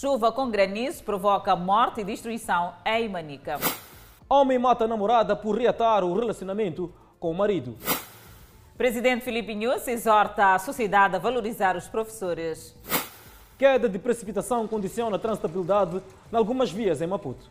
Chuva com granizo provoca morte e destruição em Manica. Homem mata a namorada por reatar o relacionamento com o marido. Presidente Filipe Nunes exorta a sociedade a valorizar os professores. Queda de precipitação condiciona a transitabilidade em algumas vias em Maputo.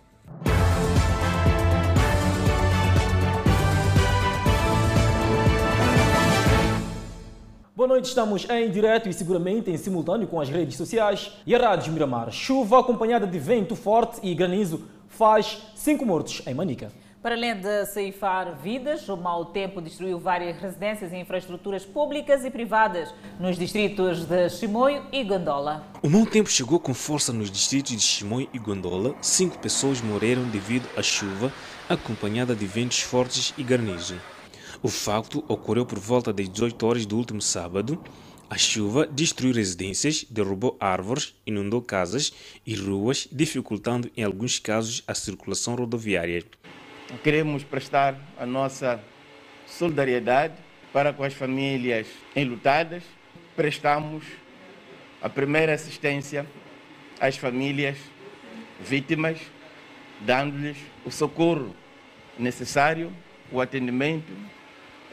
Boa noite, estamos em direto e seguramente em simultâneo com as redes sociais e a Rádio Miramar. Chuva acompanhada de vento forte e granizo faz cinco mortos em Manica. Para além de ceifar vidas, o mau tempo destruiu várias residências e infraestruturas públicas e privadas nos distritos de Chimoio e Gondola. O mau tempo chegou com força nos distritos de Chimoio e Gondola. Cinco pessoas morreram devido à chuva, acompanhada de ventos fortes e granizo. O facto ocorreu por volta das 18 horas do último sábado. A chuva destruiu residências, derrubou árvores, inundou casas e ruas, dificultando em alguns casos a circulação rodoviária. Queremos prestar a nossa solidariedade para com as famílias enlutadas. Prestamos a primeira assistência às famílias vítimas, dando-lhes o socorro necessário, o atendimento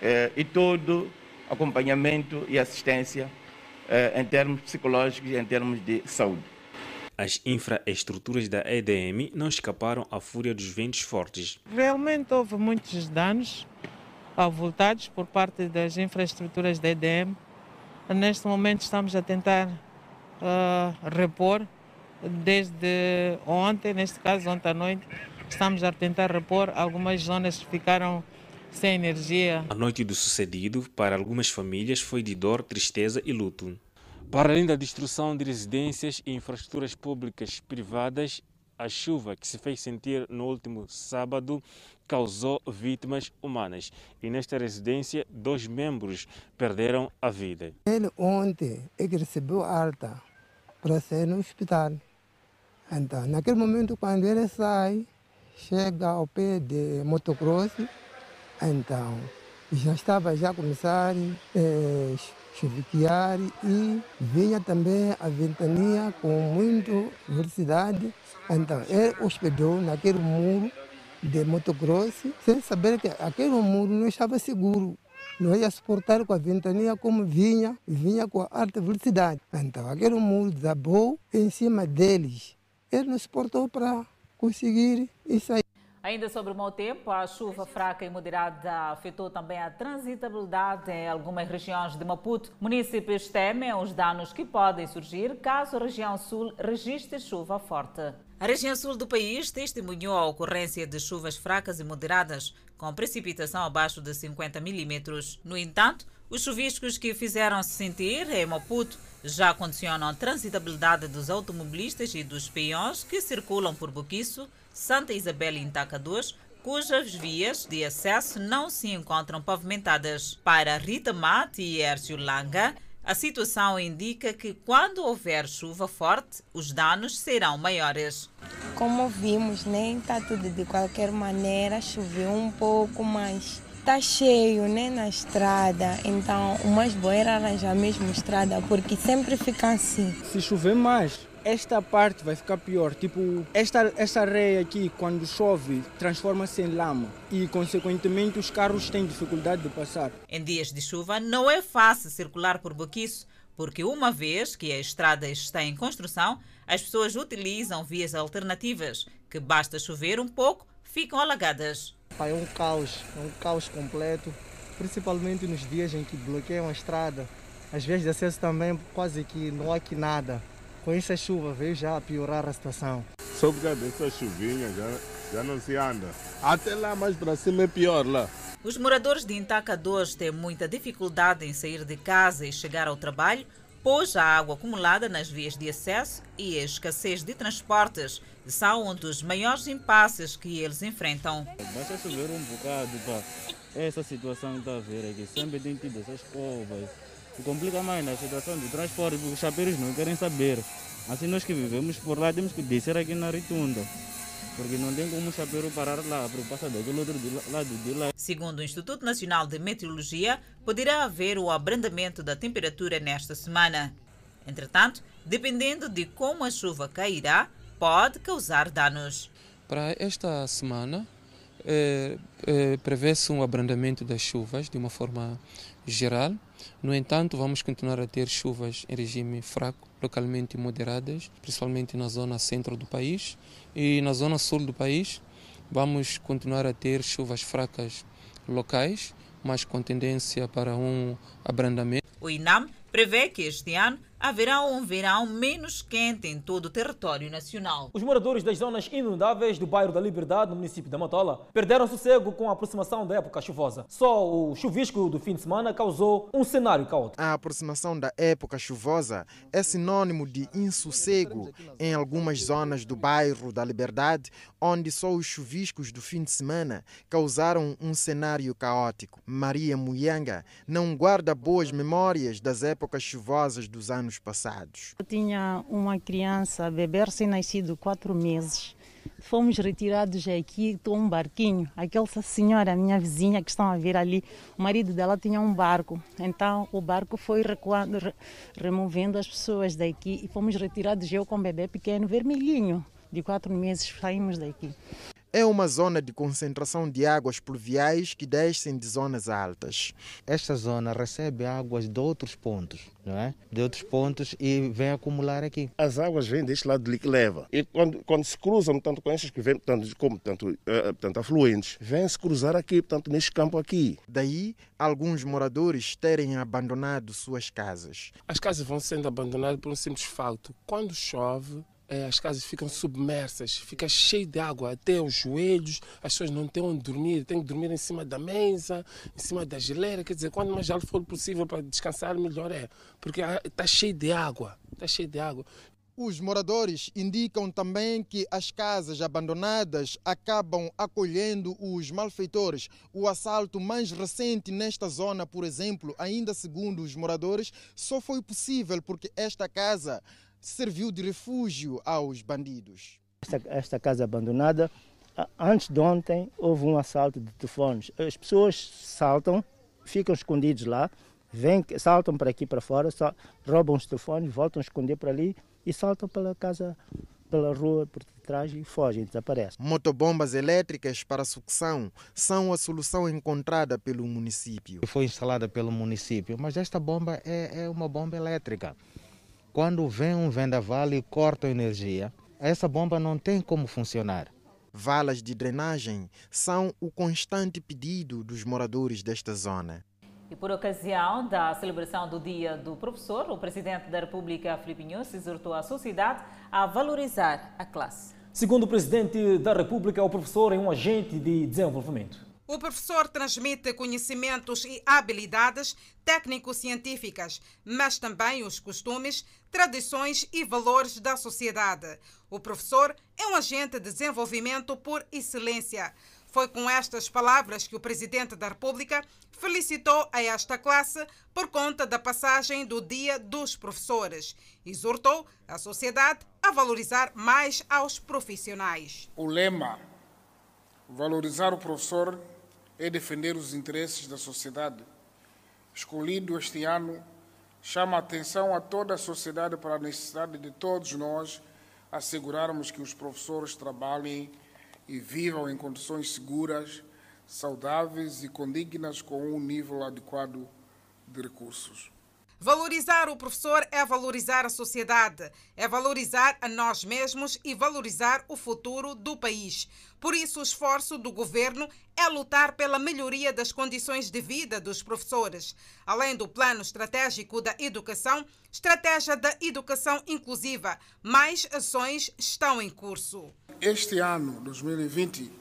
eh, e todo acompanhamento e assistência eh, em termos psicológicos e em termos de saúde. As infraestruturas da EDM não escaparam à fúria dos ventos fortes. Realmente houve muitos danos avultados por parte das infraestruturas da EDM. Neste momento estamos a tentar uh, repor, desde ontem, neste caso ontem à noite, estamos a tentar repor algumas zonas que ficaram sem energia. A noite do sucedido, para algumas famílias, foi de dor, tristeza e luto. Para além da destruição de residências e infraestruturas públicas privadas, a chuva que se fez sentir no último sábado causou vítimas humanas. E nesta residência, dois membros perderam a vida. Ele ontem é que recebeu alta para sair no hospital. Então, naquele momento, quando ele sai, chega ao pé de motocross, então já estava já a começar eh, chuviquear e vinha também a ventania com muita velocidade. Então, ele hospedou naquele muro de motocross, sem saber que aquele muro não estava seguro. Não ia suportar com a ventania como vinha, vinha com alta velocidade. Então, aquele muro desabou em cima deles. Ele não suportou para conseguir sair. Ainda sobre o mau tempo, a chuva fraca e moderada afetou também a transitabilidade em algumas regiões de Maputo. Municípios temem os danos que podem surgir caso a região sul registre chuva forte. A região sul do país testemunhou a ocorrência de chuvas fracas e moderadas, com precipitação abaixo de 50 milímetros. No entanto, os chuviscos que fizeram-se sentir em Maputo já condicionam a transitabilidade dos automobilistas e dos peões que circulam por Boquiço, Santa Isabel e Intaca 2, cujas vias de acesso não se encontram pavimentadas. Para Rita Mate e Ércio Langa, a situação indica que quando houver chuva forte, os danos serão maiores. Como vimos, nem está tudo de qualquer maneira, choveu um pouco mais. Está cheio né, na estrada, então o mais bom era arranjar mesmo estrada, porque sempre fica assim. Se chover mais, esta parte vai ficar pior. Tipo, esta, esta areia aqui, quando chove, transforma-se em lama e, consequentemente, os carros têm dificuldade de passar. Em dias de chuva, não é fácil circular por Boquiço, porque uma vez que a estrada está em construção, as pessoas utilizam vias alternativas, que basta chover um pouco, ficam alagadas. É um caos, é um caos completo, principalmente nos dias em que bloqueiam a estrada. As vias de acesso também quase que não há aqui nada com essa chuva veio já a piorar a situação. Só por causa dessa chuvinha já, já não se anda. Até lá mais para cima é pior lá. Os moradores de Intaca 2 têm muita dificuldade em sair de casa e chegar ao trabalho, pois a água acumulada nas vias de acesso e a escassez de transportes são um dos maiores impasses que eles enfrentam. Basta chover um bocado para essa situação que está a ver aqui. Sempre tem tido essas covas complica mais na situação do transporte, porque os chapeiros não querem saber. Assim nós que vivemos por lá temos que descer aqui na Ritunda. Porque não tem como o chapeiro parar lá, para passar daquele outro lado de lá. Segundo o Instituto Nacional de Meteorologia, poderá haver o abrandamento da temperatura nesta semana. Entretanto, dependendo de como a chuva cairá, pode causar danos. Para esta semana, é, é, prevê-se um abrandamento das chuvas de uma forma geral. No entanto, vamos continuar a ter chuvas em regime fraco, localmente moderadas, principalmente na zona centro do país e na zona sul do país. Vamos continuar a ter chuvas fracas locais, mas com tendência para um abrandamento. O INAM prevê que este ano haverá um verão menos quente em todo o território nacional. Os moradores das zonas inundáveis do bairro da Liberdade, no município da Matola, perderam sossego com a aproximação da época chuvosa. Só o chuvisco do fim de semana causou um cenário caótico. A aproximação da época chuvosa é sinônimo de insossego em algumas zonas do bairro da Liberdade, onde só os chuviscos do fim de semana causaram um cenário caótico. Maria Muyanga não guarda boas memórias das épocas chuvosas dos anos passados. Eu tinha uma criança, bebê recém-nascido, quatro meses. Fomos retirados aqui, estou um barquinho. Aquela senhora, minha vizinha que estão a ver ali, o marido dela tinha um barco. Então o barco foi recuando, re, removendo as pessoas daqui e fomos retirados, eu com um bebê pequeno, vermelhinho, de quatro meses, saímos daqui é uma zona de concentração de águas pluviais que descem de zonas altas. Esta zona recebe águas de outros pontos, não é? De outros pontos e vem acumular aqui. As águas vêm deste lado de que leva. E quando, quando se cruzam, tanto com estas que vêm, tanto, como tanto, uh, tanto afluentes, vêm se cruzar aqui, portanto, neste campo aqui. Daí, alguns moradores terem abandonado suas casas. As casas vão sendo abandonadas por um simples fato. Quando chove, as casas ficam submersas, fica cheio de água até os joelhos, as pessoas não têm onde dormir, têm que dormir em cima da mesa, em cima da geleira, quer dizer, quando mais alto for possível para descansar, melhor é, porque está cheio de água, está cheio de água. Os moradores indicam também que as casas abandonadas acabam acolhendo os malfeitores. O assalto mais recente nesta zona, por exemplo, ainda segundo os moradores, só foi possível porque esta casa serviu de refúgio aos bandidos. Esta, esta casa abandonada, antes de ontem, houve um assalto de telefones. As pessoas saltam, ficam escondidos lá, vêm, saltam para aqui para fora, roubam os telefones, voltam a esconder para ali e saltam pela casa, pela rua por trás e fogem, desaparecem. Motobombas elétricas para sucção são a solução encontrada pelo município. Foi instalada pelo município, mas esta bomba é, é uma bomba elétrica. Quando vem um vendaval e corta a energia, essa bomba não tem como funcionar. Valas de drenagem são o constante pedido dos moradores desta zona. E por ocasião da celebração do Dia do Professor, o Presidente da República, Filipe Nunes, exortou a sociedade a valorizar a classe. Segundo o Presidente da República, o professor é um agente de desenvolvimento. O professor transmite conhecimentos e habilidades técnico-científicas, mas também os costumes, tradições e valores da sociedade. O professor é um agente de desenvolvimento por excelência. Foi com estas palavras que o Presidente da República felicitou a esta classe por conta da passagem do Dia dos Professores. Exortou a sociedade a valorizar mais aos profissionais. O lema Valorizar o professor é defender os interesses da sociedade. Escolhido este ano, chama a atenção a toda a sociedade para a necessidade de todos nós assegurarmos que os professores trabalhem e vivam em condições seguras, saudáveis e condignas com um nível adequado de recursos. Valorizar o professor é valorizar a sociedade, é valorizar a nós mesmos e valorizar o futuro do país. Por isso, o esforço do governo é lutar pela melhoria das condições de vida dos professores. Além do Plano Estratégico da Educação, Estratégia da Educação Inclusiva, mais ações estão em curso. Este ano, 2020,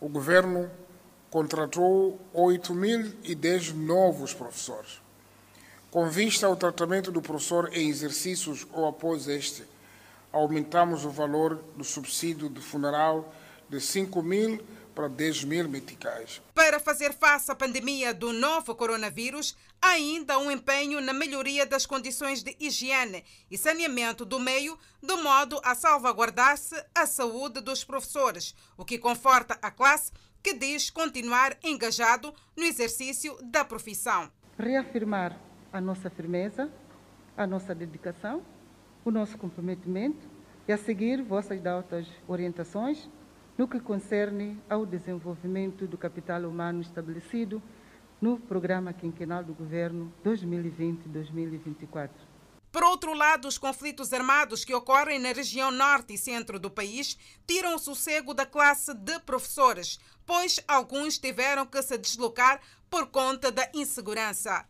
o governo contratou 8.010 novos professores com vista ao tratamento do professor em exercícios ou após este, aumentamos o valor do subsídio de funeral de 5 mil para 10 mil meticais. Para fazer face à pandemia do novo coronavírus, há ainda um empenho na melhoria das condições de higiene e saneamento do meio, de modo a salvaguardar-se a saúde dos professores, o que conforta a classe que diz continuar engajado no exercício da profissão. Reafirmar a nossa firmeza a nossa dedicação, o nosso comprometimento e a seguir vossas datas orientações no que concerne ao desenvolvimento do capital humano estabelecido no Programa Quinquenal do Governo 2020-2024. Por outro lado, os conflitos armados que ocorrem na região norte e centro do país tiram o sossego da classe de professores, pois alguns tiveram que se deslocar por conta da insegurança.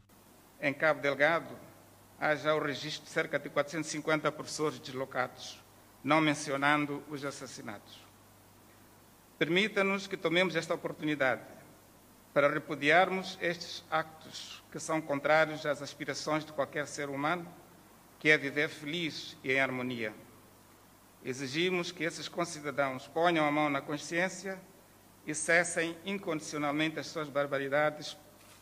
Em Cabo Delgado, há já o registro de cerca de 450 professores deslocados, não mencionando os assassinados. Permita-nos que tomemos esta oportunidade para repudiarmos estes actos que são contrários às aspirações de qualquer ser humano, que é viver feliz e em harmonia. Exigimos que esses concidadãos ponham a mão na consciência e cessem incondicionalmente as suas barbaridades,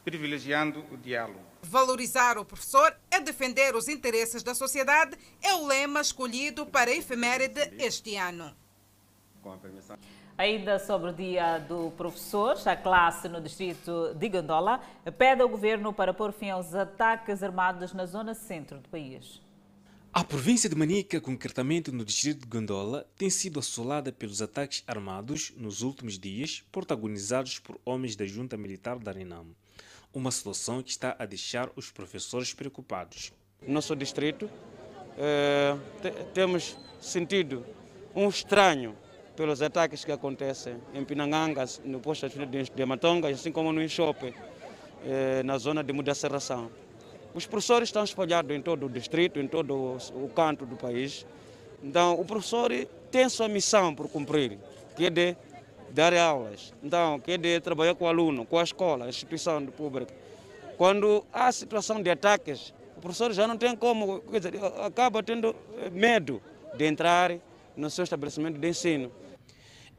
privilegiando o diálogo. Valorizar o professor é defender os interesses da sociedade é o lema escolhido para a efeméride este ano. Com a permissão. Ainda sobre o dia do professor, a classe no distrito de Gandola pede ao governo para pôr fim aos ataques armados na zona centro do país. A província de Manica, concretamente no distrito de Gondola, tem sido assolada pelos ataques armados nos últimos dias, protagonizados por homens da junta militar da Renam. Uma situação que está a deixar os professores preocupados. No nosso distrito, eh, temos sentido um estranho pelos ataques que acontecem em Pinangangas, no posto de Matonga, assim como no Enxope, eh, na zona de Mudacerração. Os professores estão espalhados em todo o distrito, em todo o canto do país. Então, o professor tem sua missão por cumprir, que é de dar aulas, então, que é de trabalhar com o aluno, com a escola, a instituição pública. Quando há situação de ataques, o professor já não tem como, quer dizer, acaba tendo medo de entrar no seu estabelecimento de ensino.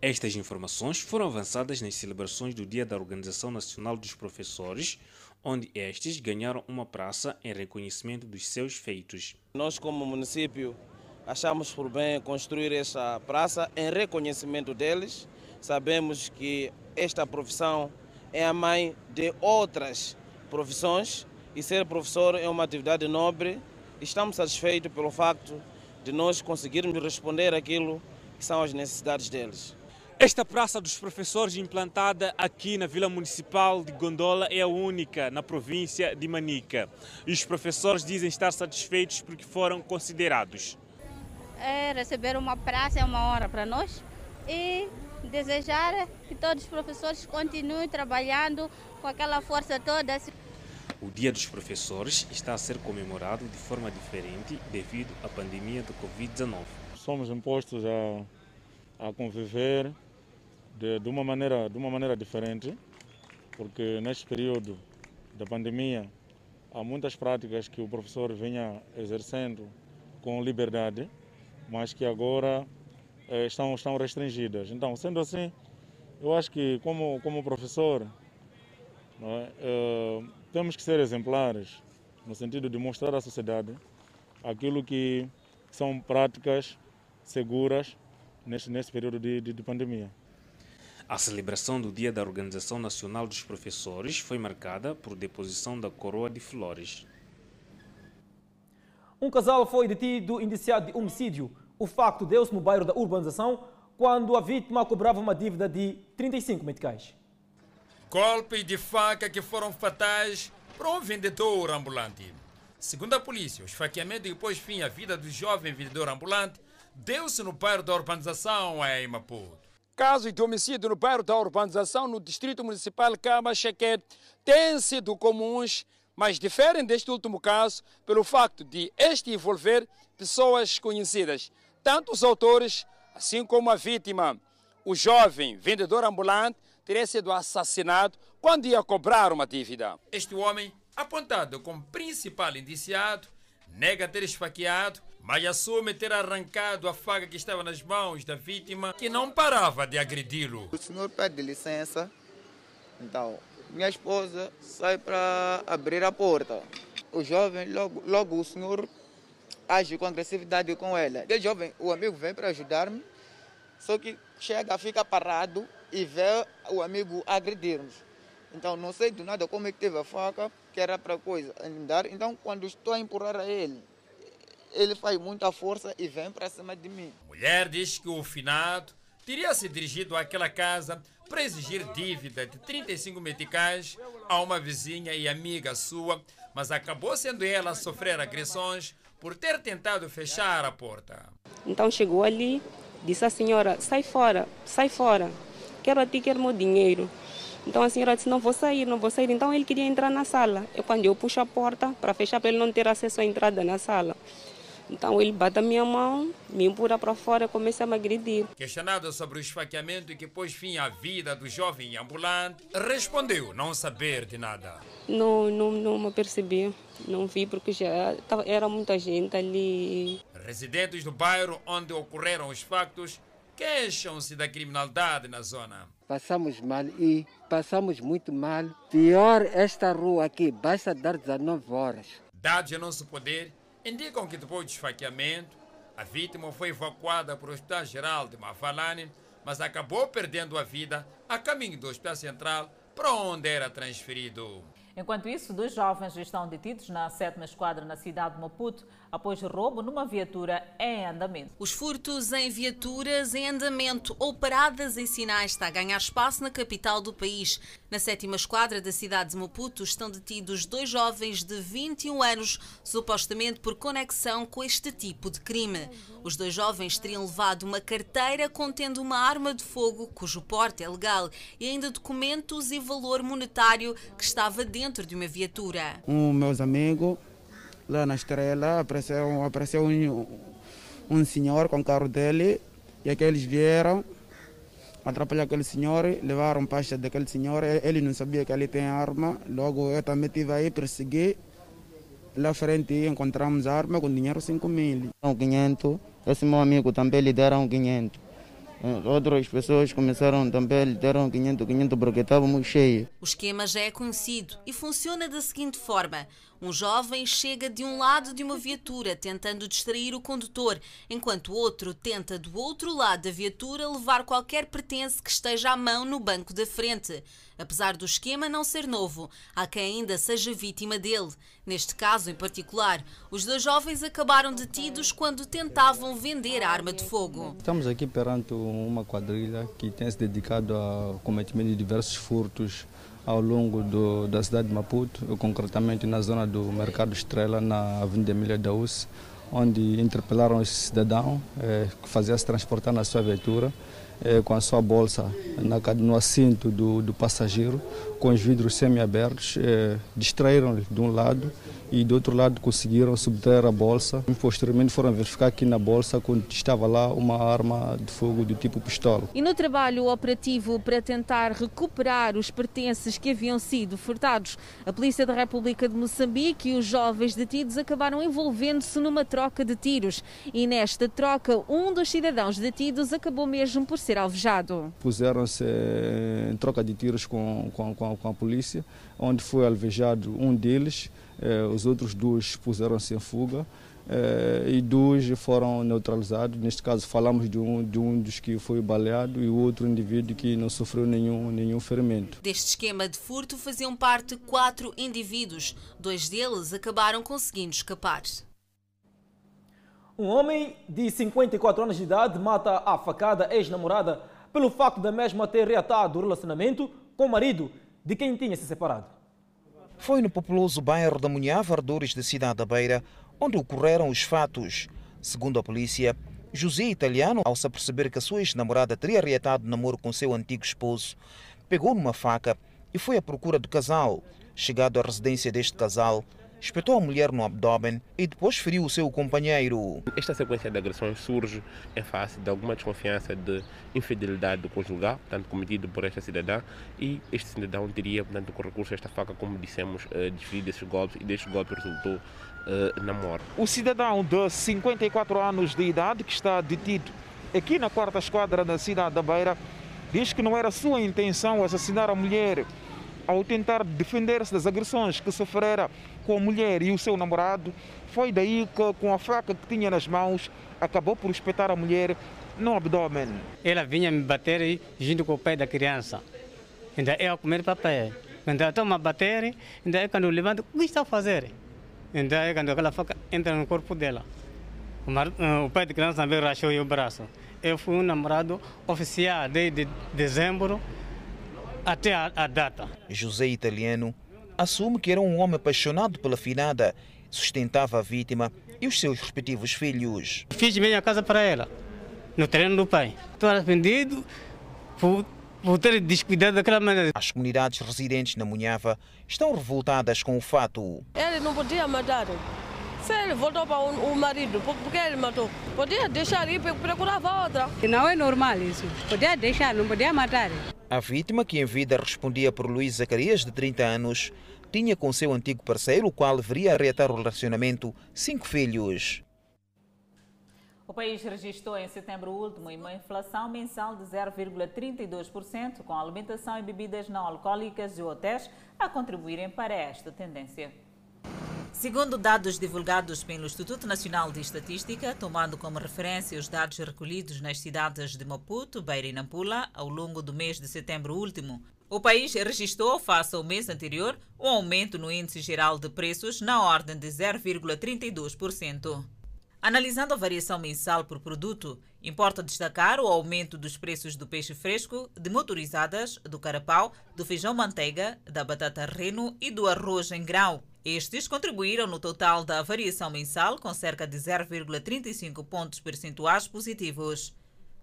Estas informações foram avançadas nas celebrações do Dia da Organização Nacional dos Professores, onde estes ganharam uma praça em reconhecimento dos seus feitos. Nós, como município, achamos por bem construir esta praça em reconhecimento deles. Sabemos que esta profissão é a mãe de outras profissões e ser professor é uma atividade nobre. Estamos satisfeitos pelo facto de nós conseguirmos responder aquilo que são as necessidades deles. Esta Praça dos Professores, implantada aqui na Vila Municipal de Gondola, é a única na província de Manica. E os professores dizem estar satisfeitos porque foram considerados. É, receber uma praça é uma honra para nós e desejar que todos os professores continuem trabalhando com aquela força toda. O Dia dos Professores está a ser comemorado de forma diferente devido à pandemia do Covid-19. Somos impostos a, a conviver de, de, uma maneira, de uma maneira diferente, porque neste período da pandemia há muitas práticas que o professor vinha exercendo com liberdade, mas que agora eh, estão, estão restringidas. Então, sendo assim, eu acho que como, como professor é, eh, temos que ser exemplares no sentido de mostrar à sociedade aquilo que são práticas seguras neste, neste período de, de, de pandemia. A celebração do Dia da Organização Nacional dos Professores foi marcada por deposição da coroa de flores. Um casal foi detido indiciado de homicídio. O facto deu-se no bairro da urbanização quando a vítima cobrava uma dívida de 35 meticais. Golpes de faca que foram fatais para um vendedor ambulante. Segundo a polícia, o esfaqueamento que pôs fim à vida do jovem vendedor ambulante deu-se no bairro da urbanização em Maputo. Casos de homicídio no bairro da urbanização no Distrito Municipal Cama Chequete têm sido comuns, mas diferem deste último caso pelo facto de este envolver pessoas conhecidas, tanto os autores assim como a vítima. O jovem vendedor ambulante teria sido assassinado quando ia cobrar uma dívida. Este homem, apontado como principal indiciado, nega ter esfaqueado mas assume ter arrancado a faca que estava nas mãos da vítima, que não parava de agredi-lo. O senhor pede licença, então minha esposa sai para abrir a porta. O jovem, logo, logo o senhor age com agressividade com ela. O jovem, o amigo vem para ajudar-me, só que chega, fica parado e vê o amigo agredir-nos. Então não sei do nada como é que teve a faca, que era para coisa andar. Então quando estou a empurrar a ele, ele faz muita força e vem para cima de mim. Mulher diz que o finado teria se dirigido àquela casa para exigir dívida de 35 meticais a uma vizinha e amiga sua, mas acabou sendo ela a sofrer agressões por ter tentado fechar a porta. Então chegou ali, disse à senhora: sai fora, sai fora, quero a ti, quero meu dinheiro. Então a senhora disse: não vou sair, não vou sair. Então ele queria entrar na sala. É quando eu puxo a porta para fechar, para ele não ter acesso à entrada na sala. Então ele bate a minha mão, me empurra para fora e começa a me agredir. Questionado sobre o esfaqueamento que pôs fim à vida do jovem ambulante, respondeu não saber de nada. Não, não, não me percebi, não vi porque já tava, era muita gente ali. Residentes do bairro onde ocorreram os factos queixam-se da criminalidade na zona. Passamos mal e passamos muito mal. Pior esta rua aqui, basta dar 19 horas. Dados em nosso poder indicam que depois do esfaqueamento, a vítima foi evacuada para o Hospital Geral de Mafalane, mas acabou perdendo a vida a caminho do Hospital Central, para onde era transferido. Enquanto isso, dois jovens estão detidos na sétima esquadra na cidade de Maputo após roubo numa viatura em andamento. Os furtos em viaturas em andamento ou paradas em sinais está a ganhar espaço na capital do país. Na sétima esquadra da cidade de Maputo estão detidos dois jovens de 21 anos, supostamente por conexão com este tipo de crime. Os dois jovens teriam levado uma carteira contendo uma arma de fogo, cujo porte é legal, e ainda documentos e valor monetário que estava dentro de uma viatura. Um meus amigos lá na estrela, apareceu, apareceu um, um senhor com o carro dele e aqueles vieram atrapalhar aquele senhor, levaram pasta daquele senhor, ele não sabia que ali tem arma, logo eu também estive aí, persegui, lá frente encontramos arma com dinheiro 5 mil. 500, esse meu amigo também lhe deram 500. Outras pessoas começaram também, lhe deram 500, 500 porque estávamos cheios. O esquema já é conhecido e funciona da seguinte forma. Um jovem chega de um lado de uma viatura tentando distrair o condutor, enquanto outro tenta do outro lado da viatura levar qualquer pertence que esteja à mão no banco da frente. Apesar do esquema não ser novo, há quem ainda seja vítima dele. Neste caso em particular, os dois jovens acabaram detidos quando tentavam vender a arma de fogo. Estamos aqui perante uma quadrilha que tem se dedicado ao cometimento de diversos furtos ao longo do, da cidade de Maputo, concretamente na zona do Mercado Estrela, na Avenida Emília da UCE, onde interpelaram esse cidadão eh, que fazia se transportar na sua viatura eh, com a sua bolsa na, no assento do, do passageiro, com os vidros semi-abertos, eh, distraíram de um lado e do outro lado conseguiram subtrair a bolsa. Posteriormente foram verificar que na bolsa estava lá uma arma de fogo do tipo pistola. E no trabalho operativo para tentar recuperar os pertences que haviam sido furtados, a Polícia da República de Moçambique e os jovens detidos acabaram envolvendo-se numa troca de tiros. E nesta troca, um dos cidadãos detidos acabou mesmo por ser alvejado. Puseram-se em troca de tiros com, com, com, com a polícia, onde foi alvejado um deles. Eh, os outros dois puseram-se em fuga eh, e dois foram neutralizados. Neste caso, falamos de um, de um dos que foi baleado e o outro indivíduo que não sofreu nenhum, nenhum ferimento. Deste esquema de furto faziam parte quatro indivíduos. Dois deles acabaram conseguindo escapar. Um homem de 54 anos de idade mata a facada ex-namorada pelo facto da mesma ter reatado o relacionamento com o marido de quem tinha se separado. Foi no populoso bairro da Munhava, Ardores da cidade da Beira, onde ocorreram os fatos. Segundo a polícia, José Italiano, ao se aperceber que a sua ex-namorada teria reatado namoro com seu antigo esposo, pegou numa faca e foi à procura do casal. Chegado à residência deste casal, espetou a mulher no abdômen e depois feriu o seu companheiro. Esta sequência de agressões surge em face de alguma desconfiança de infidelidade do conjugal, portanto, cometido por esta cidadã, e este cidadão teria, portanto, com recurso a esta faca, como dissemos, uh, desferido desses golpes, e destes golpes resultou uh, na morte. O cidadão de 54 anos de idade, que está detido aqui na quarta esquadra da cidade da Beira, diz que não era sua intenção assassinar a mulher ao tentar defender-se das agressões que sofrera com a mulher e o seu namorado, foi daí que, com a faca que tinha nas mãos, acabou por espetar a mulher no abdômen. Ela vinha me bater junto com o pai da criança. Então eu comer papel. Então eu estou a bater, então quando eu levanto, o que está a fazer? Então quando aquela faca entra no corpo dela. O pai de criança também rachou o braço. Eu fui um namorado oficial desde dezembro até a, a data. José Italiano assume que era um homem apaixonado pela finada, sustentava a vítima e os seus respectivos filhos. Fiz minha casa para ela, no terreno do pai. Estou arrependido por, por ter descuidado daquela maneira. As comunidades residentes na Munhava estão revoltadas com o fato. Ele não podia matar. Se ele voltou para o marido, por que ele matou? Podia deixar ir procurava outra. Não é normal isso. Podia deixar, não podia matar. A vítima, que em vida respondia por Luís Zacarias, de 30 anos, tinha com seu antigo parceiro, o qual viria a reatar o relacionamento, cinco filhos. O país registrou em setembro último uma inflação mensal de 0,32%, com alimentação e bebidas não alcoólicas e hotéis a contribuírem para esta tendência. Segundo dados divulgados pelo Instituto Nacional de Estatística, tomando como referência os dados recolhidos nas cidades de Maputo, Beira e Nampula ao longo do mês de setembro último, o país registrou, face ao mês anterior, um aumento no índice geral de preços na ordem de 0,32%. Analisando a variação mensal por produto, importa destacar o aumento dos preços do peixe fresco, de motorizadas, do carapau, do feijão manteiga, da batata reno e do arroz em grau. Estes contribuíram no total da variação mensal com cerca de 0,35 pontos percentuais positivos.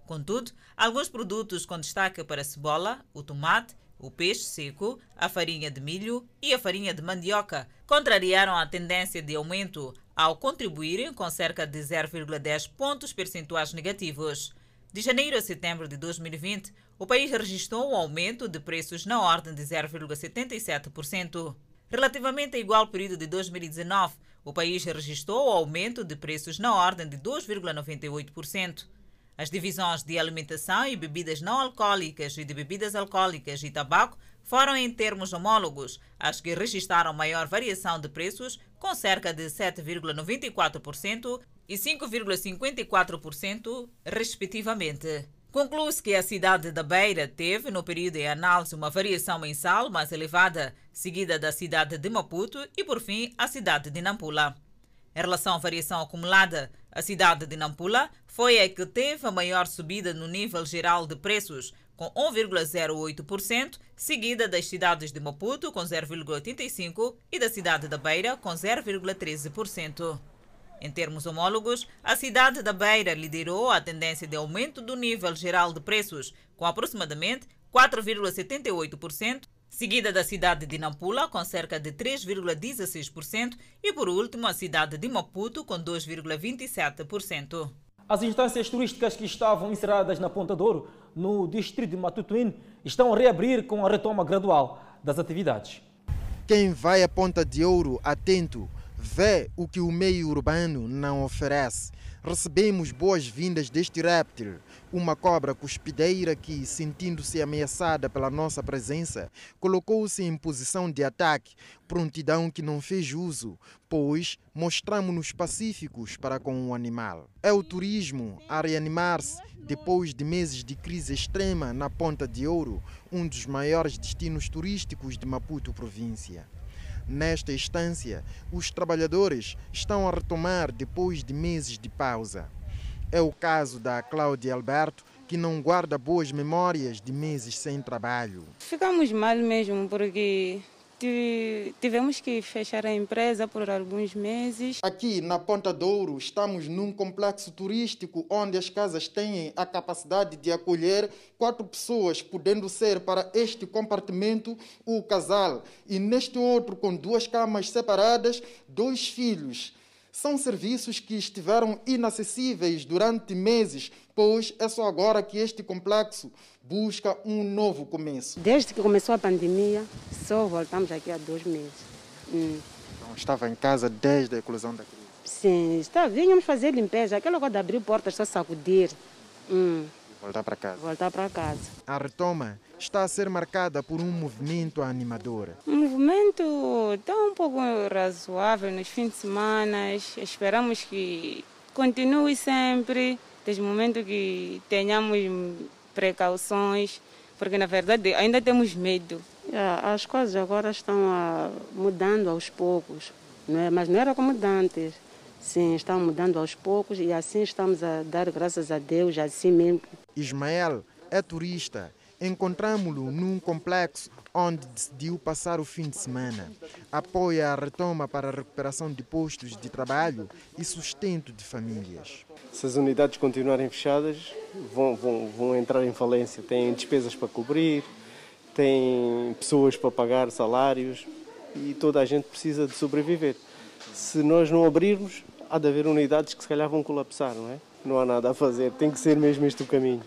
Contudo, alguns produtos com destaque para a cebola, o tomate o peixe seco, a farinha de milho e a farinha de mandioca contrariaram a tendência de aumento ao contribuírem com cerca de 0,10 pontos percentuais negativos. De janeiro a setembro de 2020, o país registrou um aumento de preços na ordem de 0,77%. Relativamente ao igual período de 2019, o país registrou um aumento de preços na ordem de 2,98%. As divisões de alimentação e bebidas não alcoólicas e de bebidas alcoólicas e tabaco foram, em termos homólogos, as que registraram maior variação de preços, com cerca de 7,94% e 5,54%, respectivamente. Conclui-se que a cidade da Beira teve, no período em análise, uma variação mensal mais elevada, seguida da cidade de Maputo e, por fim, a cidade de Nampula. Em relação à variação acumulada, a cidade de Nampula foi a que teve a maior subida no nível geral de preços, com 1,08%, seguida das cidades de Maputo, com 0,85%, e da cidade da Beira, com 0,13%. Em termos homólogos, a cidade da Beira liderou a tendência de aumento do nível geral de preços, com aproximadamente 4,78%, seguida da cidade de Nampula, com cerca de 3,16%, e por último a cidade de Maputo, com 2,27%. As instâncias turísticas que estavam encerradas na Ponta Douro, no distrito de Matutuíne, estão a reabrir com a retoma gradual das atividades. Quem vai à Ponta de Ouro atento vê o que o meio urbano não oferece. Recebemos boas-vindas deste réptil, uma cobra cuspideira que, sentindo-se ameaçada pela nossa presença, colocou-se em posição de ataque, prontidão que não fez uso, pois mostramos-nos pacíficos para com o animal. É o turismo a reanimar-se depois de meses de crise extrema na Ponta de Ouro, um dos maiores destinos turísticos de Maputo província. Nesta instância, os trabalhadores estão a retomar depois de meses de pausa. É o caso da Cláudia Alberto, que não guarda boas memórias de meses sem trabalho. Ficamos mal mesmo, porque tivemos que fechar a empresa por alguns meses. Aqui na Ponta Douro estamos num complexo turístico onde as casas têm a capacidade de acolher quatro pessoas, podendo ser para este compartimento o casal e neste outro com duas camas separadas, dois filhos. São serviços que estiveram inacessíveis durante meses, pois é só agora que este complexo busca um novo começo. Desde que começou a pandemia, só voltamos aqui há dois meses. Hum. Então, estava em casa desde a eclosão da crise? Sim, está, vinhamos fazer limpeza, aquela coisa de abrir portas, só sacudir. Hum. Voltar para casa. Voltar para casa. A retoma está a ser marcada por um movimento animador. O movimento está um pouco razoável nos fins de semana. Esperamos que continue sempre, desde o momento que tenhamos precauções, porque na verdade ainda temos medo. Yeah, as coisas agora estão mudando aos poucos, não é? mas não era como antes. Sim, estão mudando aos poucos e assim estamos a dar graças a Deus, assim mesmo. Ismael é turista. Encontramos-lo num complexo onde decidiu passar o fim de semana. Apoia a retoma para a recuperação de postos de trabalho e sustento de famílias. Se as unidades continuarem fechadas, vão, vão, vão entrar em falência. Têm despesas para cobrir, têm pessoas para pagar salários e toda a gente precisa de sobreviver. Se nós não abrirmos, há de haver unidades que se calhar vão colapsar, não é? Não há nada a fazer, tem que ser mesmo este o caminho.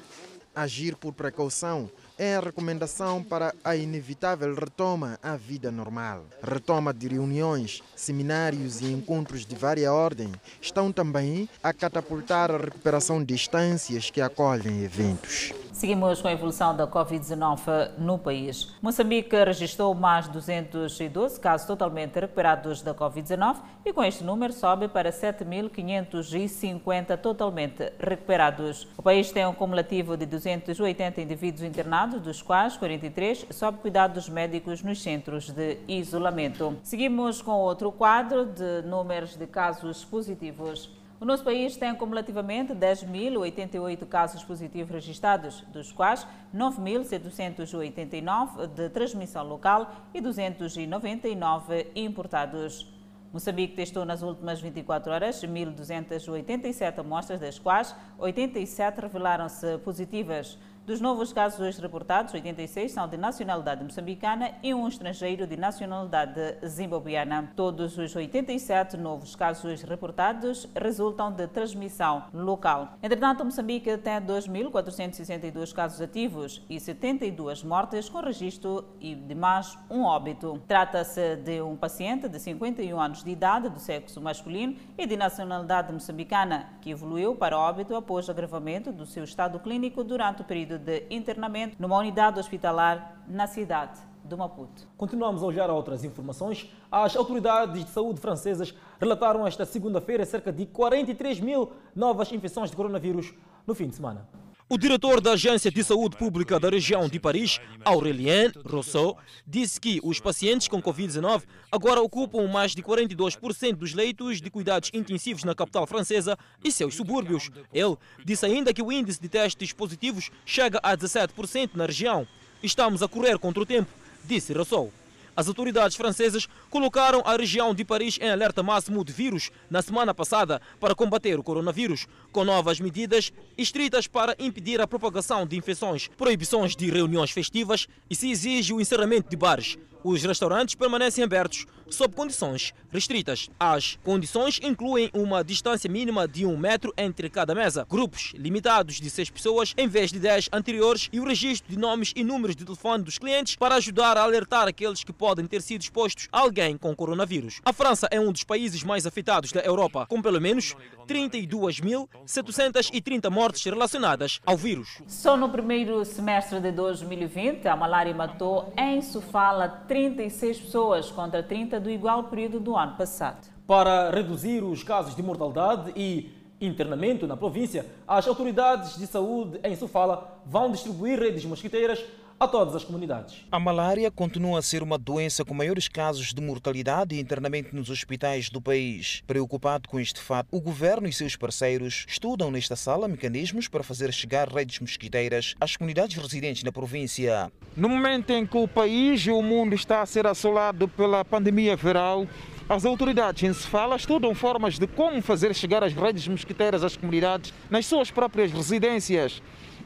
Agir por precaução é a recomendação para a inevitável retoma à vida normal. Retoma de reuniões, seminários e encontros de várias ordem estão também a catapultar a recuperação de instâncias que acolhem eventos. Seguimos com a evolução da Covid-19 no país. Moçambique registrou mais 212 casos totalmente recuperados da Covid-19 e com este número sobe para 7.550 totalmente recuperados. O país tem um cumulativo de 280 indivíduos internados, dos quais 43 sob cuidados médicos nos centros de isolamento. Seguimos com outro quadro de números de casos positivos. O nosso país tem cumulativamente 10.088 casos positivos registrados, dos quais 9.789 de transmissão local e 299 importados. Moçambique testou nas últimas 24 horas 1.287 amostras, das quais 87 revelaram-se positivas. Dos novos casos hoje reportados, 86 são de nacionalidade moçambicana e um estrangeiro de nacionalidade zimbabuiana. Todos os 87 novos casos hoje reportados resultam de transmissão local. Entretanto, Moçambique tem 2.462 casos ativos e 72 mortes com registro de mais um óbito. Trata-se de um paciente de 51 anos de idade, do sexo masculino e de nacionalidade moçambicana, que evoluiu para óbito após agravamento do seu estado clínico durante o período de internamento numa unidade hospitalar na cidade do Maputo. Continuamos a olhar a outras informações. As autoridades de saúde francesas relataram esta segunda-feira cerca de 43 mil novas infecções de coronavírus no fim de semana. O diretor da Agência de Saúde Pública da região de Paris, Aurélien Rousseau, disse que os pacientes com Covid-19 agora ocupam mais de 42% dos leitos de cuidados intensivos na capital francesa e seus subúrbios. Ele disse ainda que o índice de testes positivos chega a 17% na região. Estamos a correr contra o tempo, disse Rousseau. As autoridades francesas colocaram a região de Paris em alerta máximo de vírus na semana passada para combater o coronavírus, com novas medidas estritas para impedir a propagação de infecções, proibições de reuniões festivas e se exige o encerramento de bares. Os restaurantes permanecem abertos sob condições restritas. As condições incluem uma distância mínima de um metro entre cada mesa, grupos limitados de seis pessoas em vez de dez anteriores e o registro de nomes e números de telefone dos clientes para ajudar a alertar aqueles que podem ter sido expostos a alguém com coronavírus. A França é um dos países mais afetados da Europa, com pelo menos 32.730 mortes relacionadas ao vírus. Só no primeiro semestre de 2020, a malária matou em Sofala 36 pessoas contra 30 do igual período do ano passado. Para reduzir os casos de mortalidade e internamento na província, as autoridades de saúde em Sofala vão distribuir redes mosquiteiras a todas as comunidades. A malária continua a ser uma doença com maiores casos de mortalidade e internamento nos hospitais do país. Preocupado com este fato, o governo e seus parceiros estudam nesta sala mecanismos para fazer chegar redes mosquiteiras às comunidades residentes na província. No momento em que o país e o mundo está a ser assolado pela pandemia viral, as autoridades em Cefala estudam formas de como fazer chegar as redes mosquiteiras às comunidades nas suas próprias residências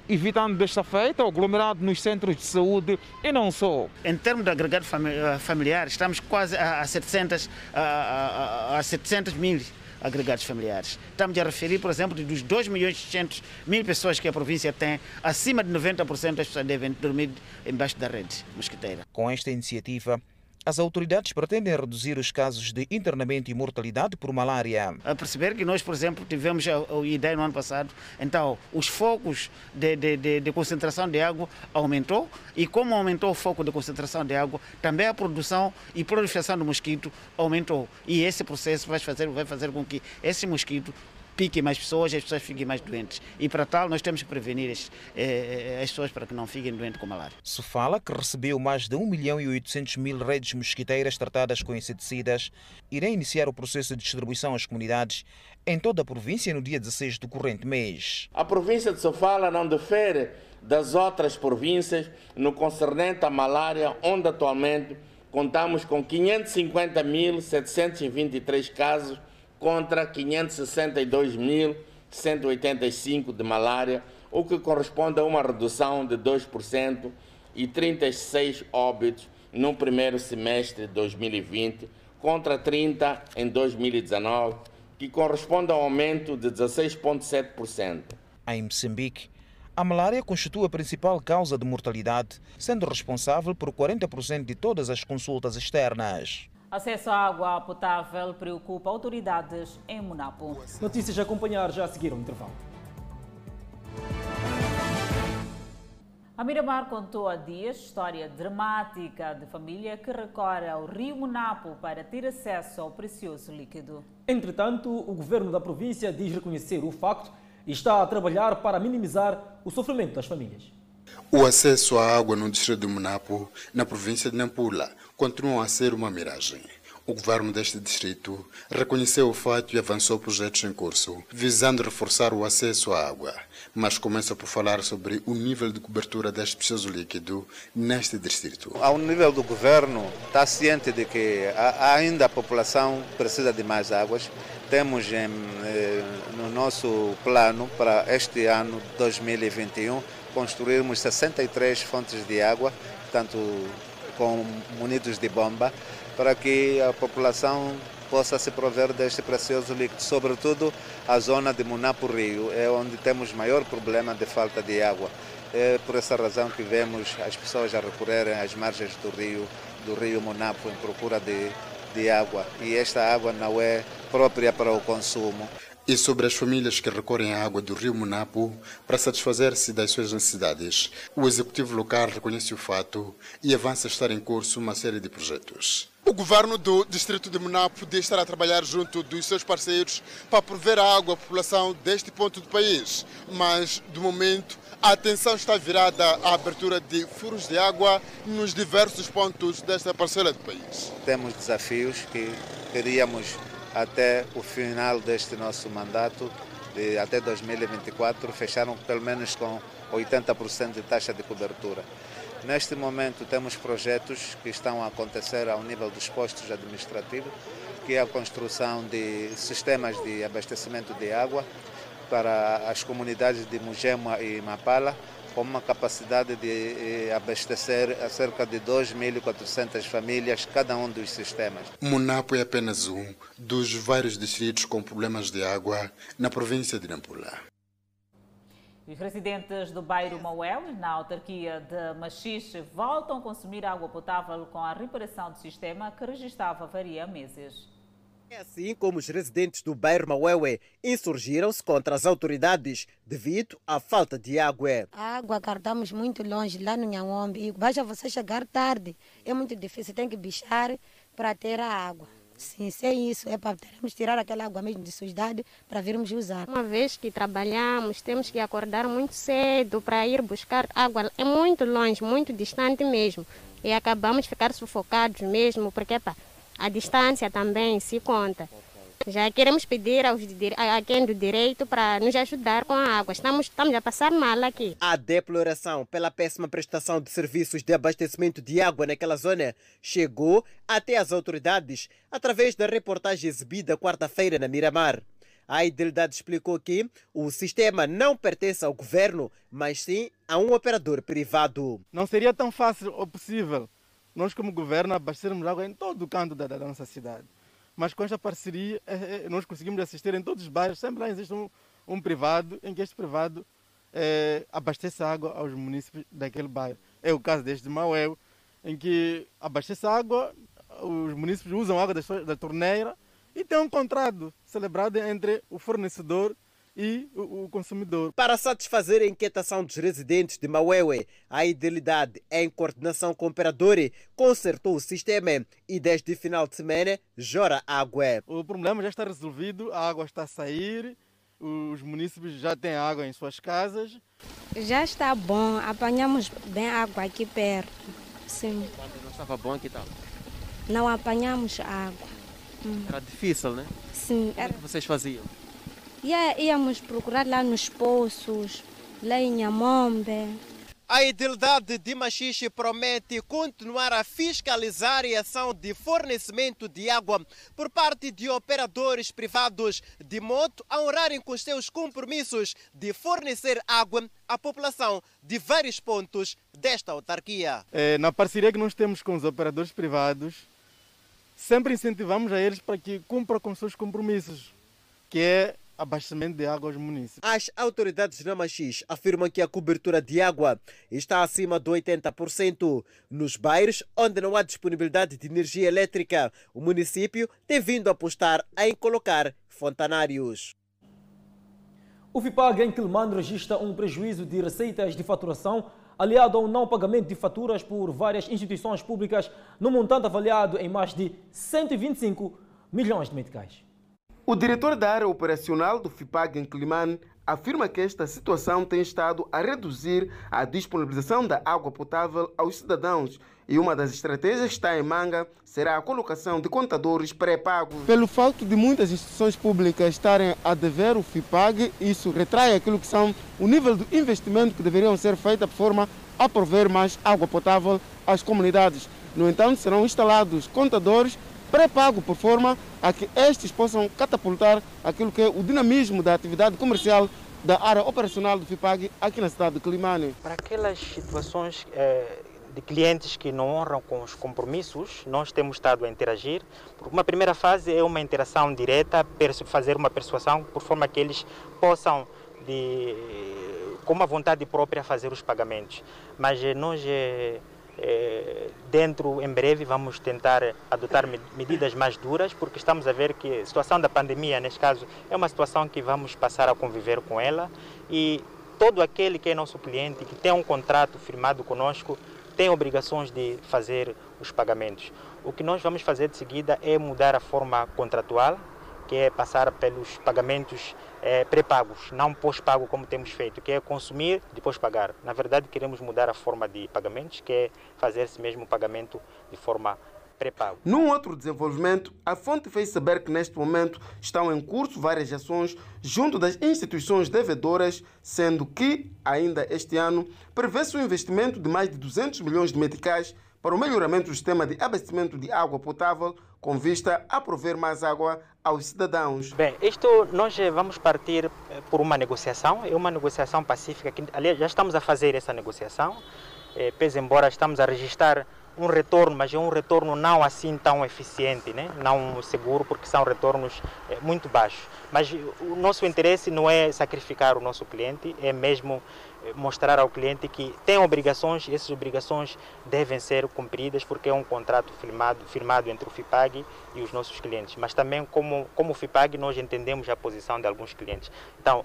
evitando desta feita o aglomerado nos centros de saúde e não só. Em termos de agregado familiar, estamos quase a 700, a, a, a 700 mil agregados familiares. Estamos a referir, por exemplo, dos 2 milhões e 600 mil pessoas que a província tem, acima de 90% das pessoas devem dormir embaixo da rede mosquiteira. Com esta iniciativa, as autoridades pretendem reduzir os casos de internamento e mortalidade por malária. A perceber que nós, por exemplo, tivemos a, ideia no ano passado, então os focos de, de, de, de, concentração de água aumentou e como aumentou o foco de concentração de água, também a produção e proliferação do mosquito aumentou. E esse processo vai fazer, vai fazer com que esse mosquito pique mais pessoas e as pessoas fiquem mais doentes. E para tal, nós temos que prevenir as, eh, as pessoas para que não fiquem doentes com malária. Se fala que recebeu mais de 1 milhão e 800 mil redes mosquiteiras tratadas com inseticidas, irá iniciar o processo de distribuição às comunidades em toda a província no dia 16 do corrente mês. A província de Sofala não difere das outras províncias no concernente à malária, onde atualmente contamos com 550.723 casos contra 562.185 de malária, o que corresponde a uma redução de 2% e 36 óbitos no primeiro semestre de 2020 contra 30 em 2019, que corresponde a um aumento de 16,7%. Em Moçambique, a malária constitui a principal causa de mortalidade, sendo responsável por 40% de todas as consultas externas. Acesso à água potável preocupa autoridades em Monapo. Notícias a acompanhar já a seguir ao intervalo. A Miramar contou há dias história dramática de família que recorre ao rio Monapo para ter acesso ao precioso líquido. Entretanto, o governo da província diz reconhecer o facto e está a trabalhar para minimizar o sofrimento das famílias. O acesso à água no distrito de Monapo, na província de Nampula, continua a ser uma miragem. O governo deste distrito reconheceu o fato e avançou projetos em curso, visando reforçar o acesso à água, mas começa por falar sobre o nível de cobertura deste precioso líquido neste distrito. Ao nível do governo, está ciente de que ainda a população precisa de mais águas. Temos em, eh, no nosso plano para este ano 2021 construirmos 63 fontes de água, tanto com munidos de bomba, para que a população possa se prover deste precioso líquido, sobretudo a zona de Munapo Rio, é onde temos maior problema de falta de água. É por essa razão que vemos as pessoas a recorrerem às margens do rio, do rio Munapo em procura de, de água. E esta água não é própria para o consumo e sobre as famílias que recorrem à água do rio Munapo para satisfazer-se das suas necessidades. O executivo local reconhece o fato e avança a estar em curso uma série de projetos. O governo do distrito de Munapo diz estar a trabalhar junto dos seus parceiros para prover a água à população deste ponto do país, mas, de momento, a atenção está virada à abertura de furos de água nos diversos pontos desta parcela do país. Temos desafios que queríamos até o final deste nosso mandato, de, até 2024, fecharam pelo menos com 80% de taxa de cobertura. Neste momento temos projetos que estão a acontecer ao nível dos postos administrativos, que é a construção de sistemas de abastecimento de água para as comunidades de Mujema e Mapala, com uma capacidade de eh, abastecer a cerca de 2.400 famílias cada um dos sistemas. Munapo é apenas um dos vários distritos com problemas de água na província de Nampula. Os residentes do bairro Mauel, na autarquia de Machixe, voltam a consumir água potável com a reparação do sistema que registrava varia meses. É assim como os residentes do bairro Mauewe insurgiram-se contra as autoridades devido à falta de água. A água guardamos muito longe, lá no Nhanhombe, e basta você chegar tarde. É muito difícil, tem que bichar para ter a água. Sim, se é isso, é para termos tirar aquela água mesmo de sujidade para virmos usar. Uma vez que trabalhamos, temos que acordar muito cedo para ir buscar água. É muito longe, muito distante mesmo. E acabamos de ficar sufocados mesmo, porque pá, a distância também se conta. Já queremos pedir aos, a quem do direito para nos ajudar com a água. Estamos, estamos a passar mal aqui. A deploração pela péssima prestação de serviços de abastecimento de água naquela zona chegou até as autoridades através da reportagem exibida quarta-feira na Miramar. A Idelidade explicou que o sistema não pertence ao governo, mas sim a um operador privado. Não seria tão fácil ou possível nós como governo abastecermos água em todo o canto da, da nossa cidade. Mas com esta parceria é, é, nós conseguimos assistir em todos os bairros, sempre lá existe um, um privado, em que este privado é, abastece água aos municípios daquele bairro. É o caso deste de Maueu, em que abastece água, os municípios usam água da, da torneira e tem um contrato celebrado entre o fornecedor e o, consumidor. Para satisfazer a inquietação dos residentes de Mauewe, a Idealidade, em coordenação com o operador, consertou o sistema e desde o final de semana jora água. O problema já está resolvido, a água está a sair os munícipes já têm água em suas casas. Já está bom, apanhamos bem água aqui perto. Sim. Quando não estava bom, que tal? Não apanhamos água. Era difícil, né? Sim. Era... O que vocês faziam? Yeah, íamos procurar lá nos poços, lá em Amombe. A Idilidade de Machixe promete continuar a fiscalizar a ação de fornecimento de água por parte de operadores privados, de modo a honrarem com seus compromissos de fornecer água à população de vários pontos desta autarquia. É, na parceria que nós temos com os operadores privados, sempre incentivamos a eles para que cumpram com seus compromissos, que é abastecimento de água aos municípios. As autoridades de Namachis afirmam que a cobertura de água está acima de 80%. Nos bairros onde não há disponibilidade de energia elétrica, o município tem vindo a apostar em colocar fontanários. O FIPAG em Quilmano registra um prejuízo de receitas de faturação aliado ao não pagamento de faturas por várias instituições públicas no montante avaliado em mais de 125 milhões de meticais. O diretor da área operacional do FIPAG em Climane afirma que esta situação tem estado a reduzir a disponibilização da água potável aos cidadãos e uma das estratégias que está em manga será a colocação de contadores pré-pagos. Pelo fato de muitas instituições públicas estarem a dever o FIPAG, isso retrai aquilo que são o nível de investimento que deveriam ser feito de forma a prover mais água potável às comunidades. No entanto, serão instalados contadores pré-pago por forma a que estes possam catapultar aquilo que é o dinamismo da atividade comercial da área operacional do FIPAG aqui na cidade de Climane. Para aquelas situações eh, de clientes que não honram com os compromissos, nós temos estado a interagir. Uma primeira fase é uma interação direta, fazer uma persuasão por forma que eles possam de, com uma vontade própria fazer os pagamentos. Mas eh, nós é, dentro, em breve, vamos tentar adotar medidas mais duras, porque estamos a ver que a situação da pandemia, neste caso, é uma situação que vamos passar a conviver com ela e todo aquele que é nosso cliente, que tem um contrato firmado conosco, tem obrigações de fazer os pagamentos. O que nós vamos fazer de seguida é mudar a forma contratual, que é passar pelos pagamentos é, pré-pagos, não pós-pago como temos feito, que é consumir depois pagar. Na verdade, queremos mudar a forma de pagamentos, que é fazer esse mesmo pagamento de forma pré-pago. Num outro desenvolvimento, a fonte fez saber que neste momento estão em curso várias ações junto das instituições devedoras, sendo que, ainda este ano, prevê-se um investimento de mais de 200 milhões de meticais para o melhoramento do sistema de abastecimento de água potável, com vista a prover mais água aos cidadãos. Bem, isto nós vamos partir eh, por uma negociação, é uma negociação pacífica, que, aliás, já estamos a fazer essa negociação, é, pese embora estamos a registrar um retorno, mas é um retorno não assim tão eficiente, né? não seguro, porque são retornos muito baixos. Mas o nosso interesse não é sacrificar o nosso cliente, é mesmo mostrar ao cliente que tem obrigações e essas obrigações devem ser cumpridas porque é um contrato firmado, firmado entre o FIPAG e os nossos clientes. Mas também como, como FIPAG nós entendemos a posição de alguns clientes. Então,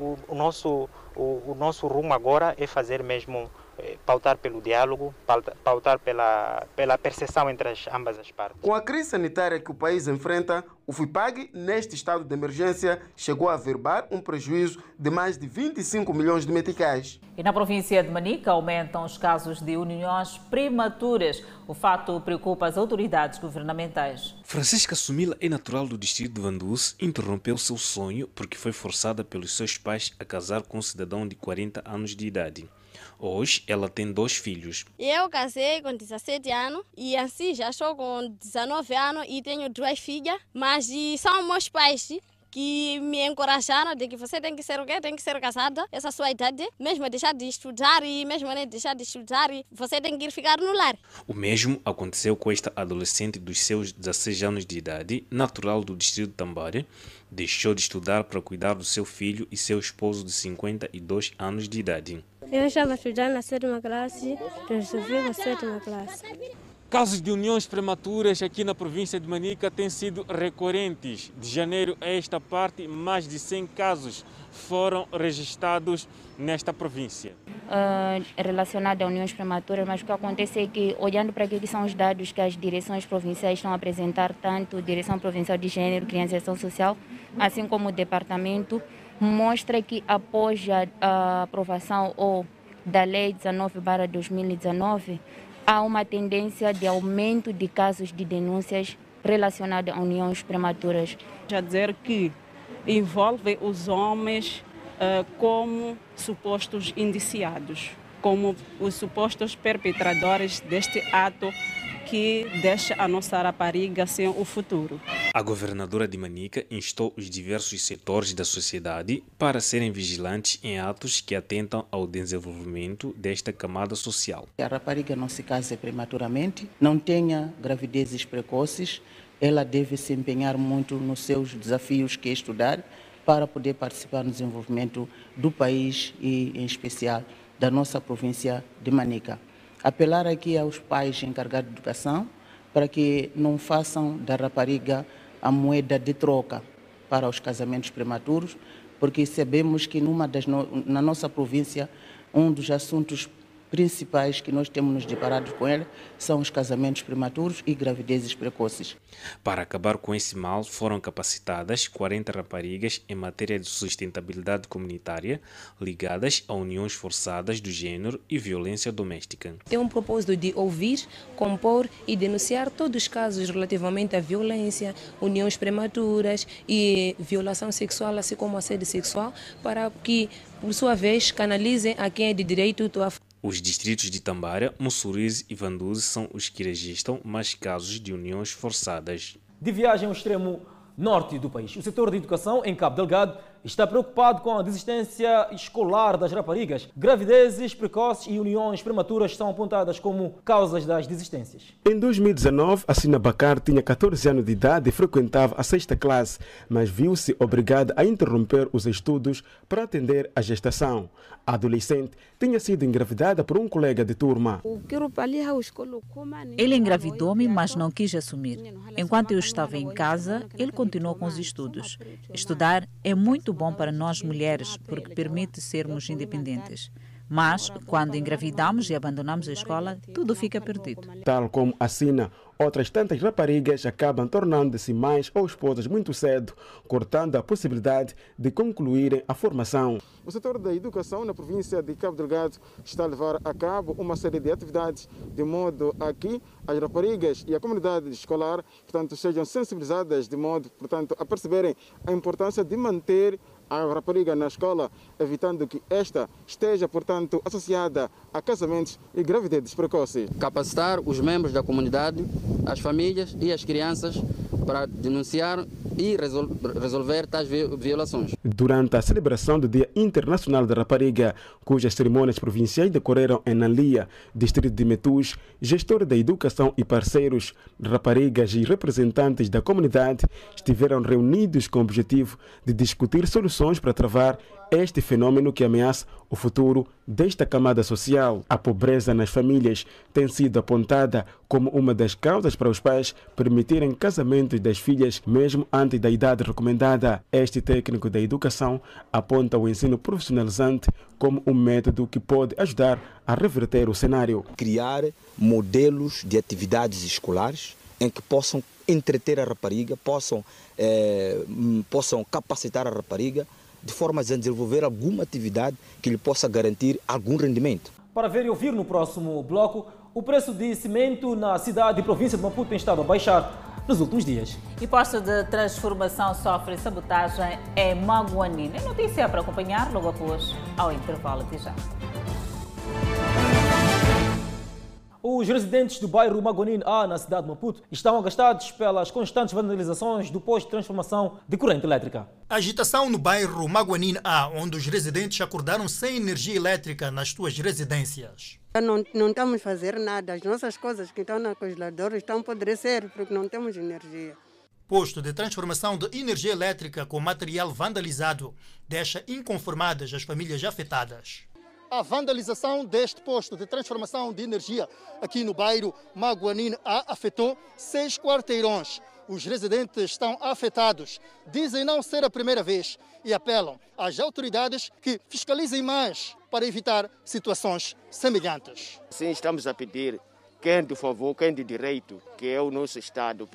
o, o nosso, o, o nosso rumo agora é fazer mesmo eh, pautar pelo diálogo, pautar pela, pela percepção entre as, ambas as partes. Com a crise sanitária que o país enfrenta, o FIPAG, neste estado de emergência, chegou a verbar um prejuízo de mais de 25 milhões de meticais. E na província de Manica aumentam os casos de uniões prematuras. O fato preocupa as autoridades governamentais. Francisca Sumila é natural do distrito de Vanduz, interrompeu seu sonho porque foi forçada pelos seus pais a casar com um cidadão de 40 anos de idade. Hoje ela tem dois filhos. Eu casei com 17 anos e assim já estou com 19 anos e tenho duas filhas, mas são meus pais que me encorajaram de que você tem que ser o quê? Tem que ser casada, essa sua idade, mesmo deixar de estudar e mesmo nem deixar de estudar, você tem que ir ficar no lar. O mesmo aconteceu com esta adolescente dos seus 16 anos de idade, natural do distrito de Tambare, deixou de estudar para cuidar do seu filho e seu esposo de 52 anos de idade. Eu estava estudando na sétima classe, resolvi a sétima classe. Casos de uniões prematuras aqui na província de Manica têm sido recorrentes. De janeiro a esta parte, mais de 100 casos foram registrados nesta província. Uh, relacionado a uniões prematuras, mas o que acontece é que, olhando para que são os dados que as direções provinciais estão a apresentar, tanto a Direção Provincial de Gênero, Criança e Ação Social, assim como o Departamento, mostra que após a, a aprovação ou da Lei 19/2019 há uma tendência de aumento de casos de denúncias relacionadas a uniões prematuras. Já dizer que envolve os homens uh, como supostos indiciados, como os supostos perpetradores deste ato que deixa a nossa rapariga sem o futuro. A governadora de Manica instou os diversos setores da sociedade para serem vigilantes em atos que atentam ao desenvolvimento desta camada social. A rapariga não se case prematuramente, não tenha gravidezes precoces, ela deve se empenhar muito nos seus desafios que é estudar para poder participar no desenvolvimento do país e, em especial, da nossa província de Manica. Apelar aqui aos pais encarregados de educação para que não façam da rapariga a moeda de troca para os casamentos prematuros, porque sabemos que numa das no... na nossa província um dos assuntos principais que nós temos nos deparado com ele são os casamentos prematuros e gravidezes precoces. Para acabar com esse mal, foram capacitadas 40 raparigas em matéria de sustentabilidade comunitária ligadas a uniões forçadas do gênero e violência doméstica. Tem um propósito de ouvir, compor e denunciar todos os casos relativamente à violência, uniões prematuras e violação sexual, assim como assédio sexual, para que, por sua vez, canalizem a quem é de direito a os distritos de Tambara, Mussurize e Vanduze são os que registram mais casos de uniões forçadas. De viagem ao extremo norte do país, o setor de educação em Cabo Delgado está preocupado com a desistência escolar das raparigas. Gravidezes precoces e uniões prematuras são apontadas como causas das desistências. Em 2019, a Sina Bacar tinha 14 anos de idade e frequentava a sexta classe, mas viu-se obrigada a interromper os estudos para atender à gestação. A adolescente tinha sido engravidada por um colega de turma. Ele engravidou-me, mas não quis assumir. Enquanto eu estava em casa, ele continuou com os estudos. Estudar é muito bom para nós mulheres porque permite sermos independentes. Mas, quando engravidamos e abandonamos a escola, tudo fica perdido. Tal como assina, outras tantas raparigas acabam tornando-se mães ou esposas muito cedo, cortando a possibilidade de concluírem a formação. O setor da educação na província de Cabo Delgado está a levar a cabo uma série de atividades de modo a que as raparigas e a comunidade escolar portanto, sejam sensibilizadas de modo portanto, a perceberem a importância de manter a rapariga na escola, evitando que esta esteja, portanto, associada a casamentos e gravidezes precoces. Capacitar os membros da comunidade, as famílias e as crianças para denunciar e resolver tais violações. Durante a celebração do Dia Internacional da Rapariga, cujas cerimônias provinciais decorreram em Nalia, distrito de Metus, gestores da educação e parceiros, raparigas e representantes da comunidade estiveram reunidos com o objetivo de discutir soluções para travar este fenômeno que ameaça o futuro desta camada social. A pobreza nas famílias tem sido apontada como uma das causas para os pais permitirem casamentos das filhas mesmo antes da idade recomendada. Este técnico da educação aponta o ensino profissionalizante como um método que pode ajudar a reverter o cenário. Criar modelos de atividades escolares em que possam entreter a rapariga, possam, eh, possam capacitar a rapariga de forma a desenvolver alguma atividade que lhe possa garantir algum rendimento. Para ver e ouvir no próximo bloco, o preço de cimento na cidade e província de Maputo tem estado a baixar nos últimos dias. E posto de transformação sofre sabotagem em Maguanina. É notícia para acompanhar logo após ao intervalo de já. Os residentes do bairro Magonin A, na cidade de Maputo, estão agastados pelas constantes vandalizações do posto de transformação de corrente elétrica. Agitação no bairro Maguanin A, onde os residentes acordaram sem energia elétrica nas suas residências. Não, não estamos a fazer nada. As nossas coisas que estão na congeladora estão a apodrecer porque não temos energia. Posto de transformação de energia elétrica com material vandalizado deixa inconformadas as famílias afetadas a vandalização deste posto de transformação de energia aqui no bairro Maguanine afetou seis quarteirões. Os residentes estão afetados. Dizem não ser a primeira vez e apelam às autoridades que fiscalizem mais para evitar situações semelhantes. Sim, estamos a pedir quem de favor, quem de direito, que é o nosso Estado,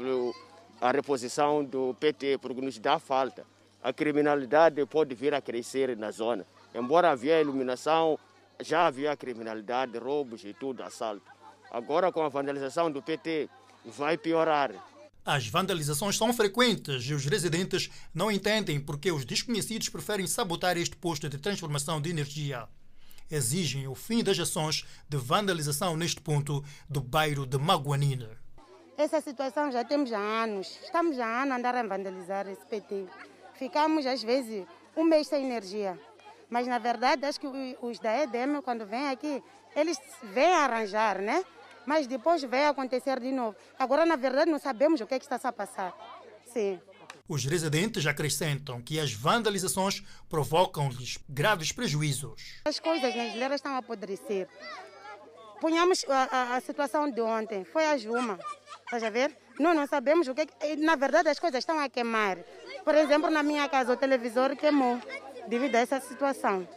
a reposição do PT, porque nos dá falta a criminalidade pode vir a crescer na zona. Embora havia iluminação, já havia criminalidade, roubos e tudo, assalto. Agora, com a vandalização do PT, vai piorar. As vandalizações são frequentes e os residentes não entendem porque os desconhecidos preferem sabotar este posto de transformação de energia. Exigem o fim das ações de vandalização neste ponto do bairro de Maguanina. Essa situação já temos há anos. Estamos há anos a andar a vandalizar esse PT. Ficamos, às vezes, um mês sem energia. Mas, na verdade, acho que os da EDM, quando vêm aqui, eles vêm arranjar, né? Mas depois vai acontecer de novo. Agora, na verdade, não sabemos o que, é que está a passar. Sim. Os residentes acrescentam que as vandalizações provocam-lhes graves prejuízos. As coisas nas geleiras estão a apodrecer. Ponhamos a, a, a, situação de ontem, foi a Juma. Estás a ver? Nós não sabemos o é que. Na verdade, as coisas estão a queimar. Por exemplo, na minha casa, o televisor queimou devido a essa situação.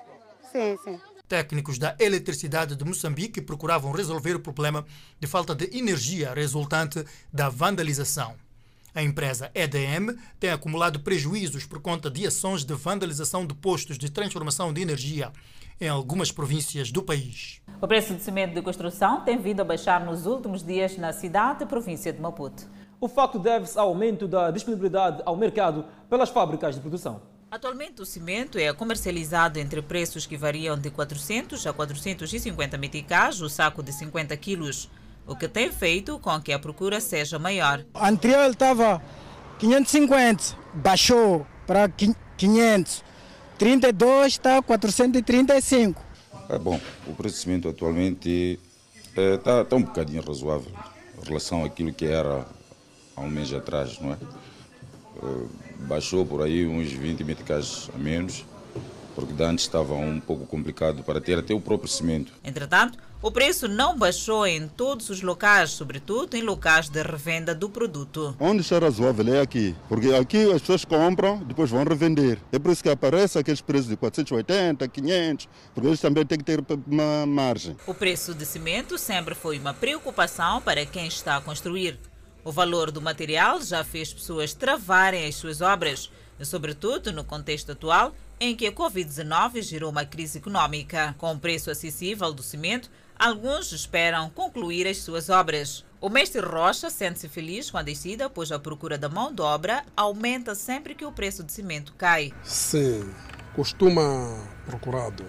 Sim, sim. Técnicos da Eletricidade de Moçambique procuravam resolver o problema de falta de energia resultante da vandalização. A empresa EDM tem acumulado prejuízos por conta de ações de vandalização de postos de transformação de energia em algumas províncias do país. O preço de cimento de construção tem vindo a baixar nos últimos dias na cidade e província de Maputo. O facto deve-se ao aumento da disponibilidade ao mercado pelas fábricas de produção. Atualmente o cimento é comercializado entre preços que variam de 400 a 450 meticais o saco de 50 quilos, o que tem feito com que a procura seja maior. Anterior estava 550, baixou para 500. 32 está 435. É bom, o preço de cimento atualmente está é, tá, um bocadinho razoável em relação àquilo que era há um mês atrás, não é? Uh, baixou por aí uns 20 meticais a menos, porque antes estava um pouco complicado para ter até o próprio cimento. Entretanto, o preço não baixou em todos os locais, sobretudo em locais de revenda do produto. Onde está razoável é aqui, porque aqui as pessoas compram, depois vão revender. É por isso que aparece aqueles preços de 480, 500, porque eles também têm que ter uma margem. O preço de cimento sempre foi uma preocupação para quem está a construir. O valor do material já fez pessoas travarem as suas obras, sobretudo no contexto atual em que a Covid-19 gerou uma crise econômica. Com o preço acessível do cimento, alguns esperam concluir as suas obras. O mestre Rocha sente-se feliz com a descida, pois a procura da mão de obra aumenta sempre que o preço de cimento cai. Sim, costuma procurado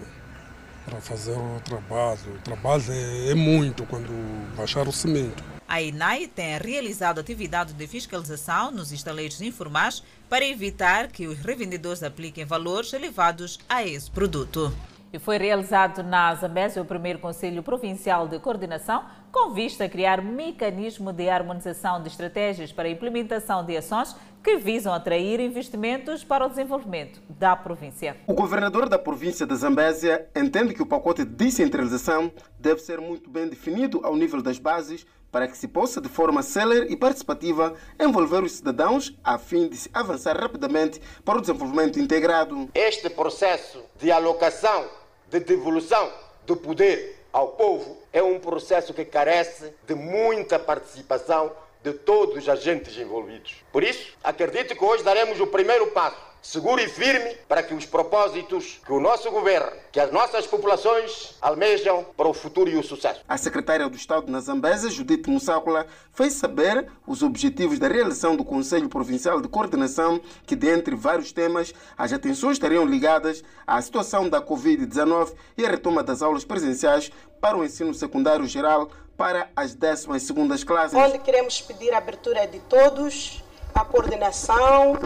para fazer o trabalho. O trabalho é, é muito quando baixar o cimento. A INAI tem realizado atividade de fiscalização nos estaleiros informais para evitar que os revendedores apliquem valores elevados a esse produto. E foi realizado na Zambésia o primeiro Conselho Provincial de Coordenação, com vista a criar mecanismo de harmonização de estratégias para a implementação de ações que visam atrair investimentos para o desenvolvimento da província. O governador da província da Zambésia entende que o pacote de descentralização deve ser muito bem definido ao nível das bases para que se possa, de forma célere e participativa, envolver os cidadãos a fim de se avançar rapidamente para o desenvolvimento integrado. Este processo de alocação, de devolução do poder ao povo é um processo que carece de muita participação de todos os agentes envolvidos. Por isso, acredito que hoje daremos o primeiro passo seguro e firme para que os propósitos que o nosso governo, que as nossas populações almejam para o futuro e o sucesso. A secretária do Estado na Zambésia, Judite Mussácula, fez saber os objetivos da realização do Conselho Provincial de Coordenação, que, dentre vários temas, as atenções estariam ligadas à situação da Covid-19 e à retoma das aulas presenciais para o ensino secundário geral para as 12º classes. Onde queremos pedir a abertura de todos, a coordenação,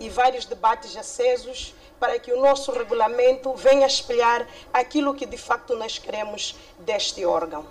e vários debates acesos para que o nosso regulamento venha espelhar aquilo que de facto nós queremos deste órgão.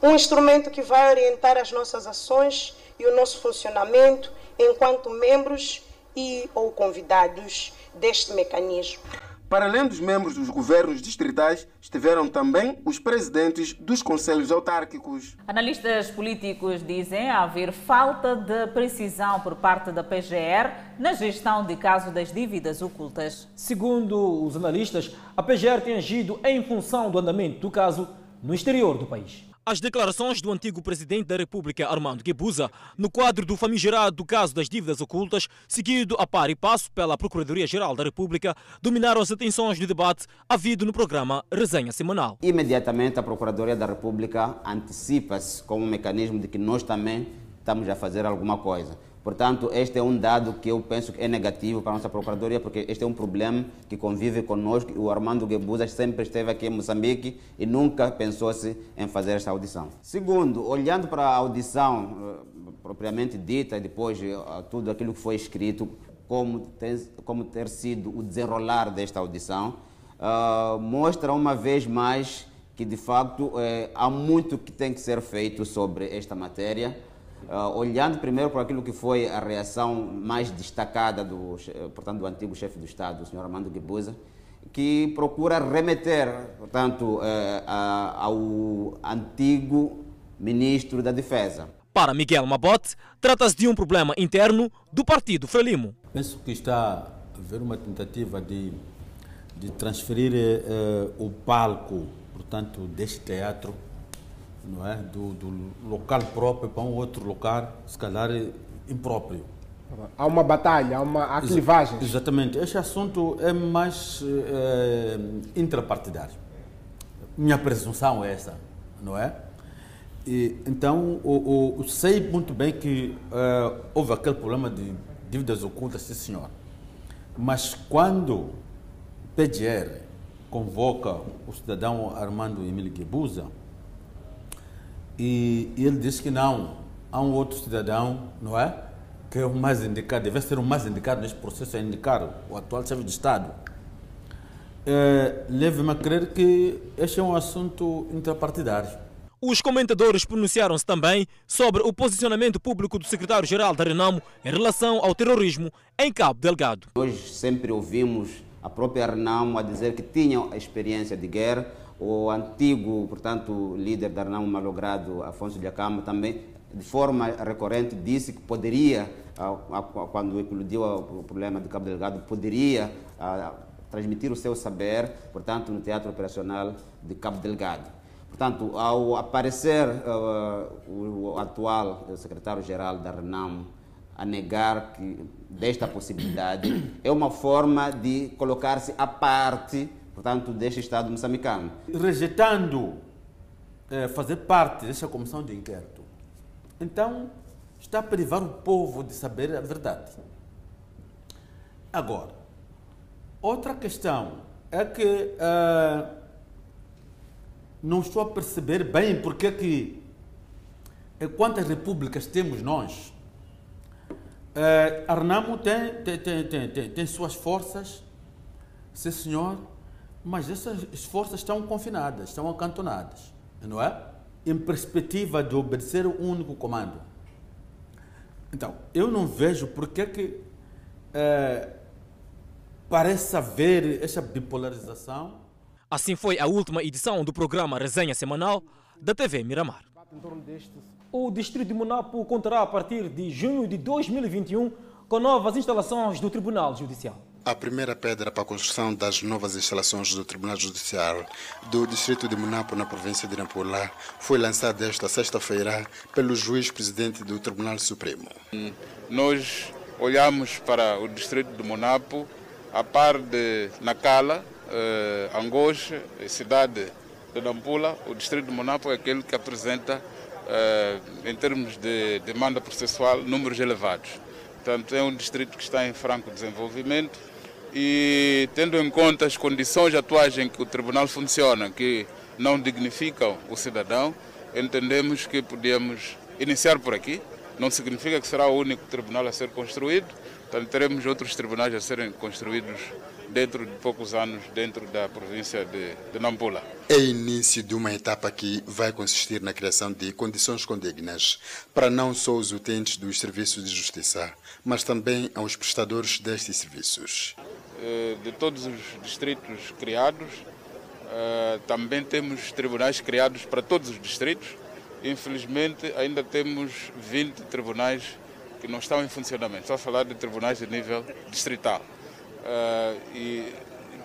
Um instrumento que vai orientar as nossas ações e o nosso funcionamento enquanto membros e ou convidados deste mecanismo. Para além dos membros dos governos distritais, estiveram também os presidentes dos conselhos autárquicos. Analistas políticos dizem haver falta de precisão por parte da PGR na gestão de caso das dívidas ocultas. Segundo os analistas, a PGR tem agido em função do andamento do caso no exterior do país. As declarações do antigo presidente da República, Armando Guebuza, no quadro do famigerado caso das dívidas ocultas, seguido a par e passo pela Procuradoria-Geral da República, dominaram as atenções do debate havido no programa Resenha Semanal. Imediatamente a Procuradoria da República antecipa-se como um mecanismo de que nós também estamos a fazer alguma coisa. Portanto, este é um dado que eu penso que é negativo para a nossa Procuradoria, porque este é um problema que convive conosco. O Armando Guebuza sempre esteve aqui em Moçambique e nunca pensou-se em fazer esta audição. Segundo, olhando para a audição eh, propriamente dita e depois eh, tudo aquilo que foi escrito, como ter, como ter sido o desenrolar desta audição, uh, mostra uma vez mais que, de facto, há muito que tem que ser feito sobre esta matéria. Uh, olhando primeiro para aquilo que foi a reação mais destacada do, portanto, do antigo chefe do Estado, o senhor Armando Guebuza, que procura remeter, portanto, uh, ao antigo ministro da Defesa. Para Miguel Mabote, trata-se de um problema interno do partido Frelimo. Penso que está a haver uma tentativa de, de transferir uh, o palco, portanto, deste teatro não é? do, do local próprio para um outro local, se calhar impróprio. Há uma batalha, há uma clivagem. Exatamente. Este assunto é mais é, intrapartidário. Minha presunção é essa, não é? E, então, o, o, sei muito bem que é, houve aquele problema de dívidas ocultas, sim senhor. Mas quando o PGR convoca o cidadão Armando Emílio Guebuza, e, e ele disse que não, há um outro cidadão, não é? Que é o mais indicado, deve ser o mais indicado neste processo a indicar o atual chefe de Estado. É, Leve-me a crer que este é um assunto interpartidário. Os comentadores pronunciaram-se também sobre o posicionamento público do secretário-geral da Renamo em relação ao terrorismo em Cabo Delgado. Nós sempre ouvimos a própria Renamo a dizer que tinham experiência de guerra, o antigo, portanto, líder da Renamo malogrado, Afonso de Acama, também, de forma recorrente, disse que poderia, quando eclodiu o problema de Cabo Delgado, poderia transmitir o seu saber, portanto, no Teatro Operacional de Cabo Delgado. Portanto, ao aparecer uh, o, atual secretário-geral da Renamo a negar que desta possibilidade, é uma forma de colocar-se à parte portanto, deste Estado moçambicano. Rejeitando eh, fazer parte desta comissão de inquérito, então está a privar o povo de saber a verdade. Agora, outra questão é que uh, não estou a perceber bem porque que eh, quantas repúblicas temos nós. Uh, Arnamo tem, tem, tem, tem, tem suas forças, sim senhor, mas essas forças estão confinadas, estão acantonadas, não é? Em perspectiva de obedecer um único comando. Então, eu não vejo por que que é, parece haver essa bipolarização. Assim foi a última edição do programa Resenha Semanal da TV Miramar. O distrito de Monapo contará a partir de junho de 2021 com novas instalações do Tribunal Judicial. A primeira pedra para a construção das novas instalações do Tribunal Judicial do Distrito de Munapo, na província de Nampula, foi lançada esta sexta-feira pelo juiz-presidente do Tribunal Supremo. Nós olhamos para o Distrito de Munapo, a par de Nacala, eh, Angoche, cidade de Nampula, o Distrito de Munapo é aquele que apresenta, eh, em termos de demanda processual, números elevados. Portanto, é um distrito que está em franco desenvolvimento e tendo em conta as condições atuais em que o tribunal funciona, que não dignificam o cidadão, entendemos que podemos iniciar por aqui. Não significa que será o único tribunal a ser construído, portanto, teremos outros tribunais a serem construídos dentro de poucos anos, dentro da província de, de Nampula. É início de uma etapa que vai consistir na criação de condições condignas para não só os utentes dos serviços de justiça, mas também aos prestadores destes serviços. Eh, de todos os distritos criados. Eh, também temos tribunais criados para todos os distritos. Infelizmente, ainda temos 20 tribunais que não estão em funcionamento. Estou a falar de tribunais de nível distrital. Eh, e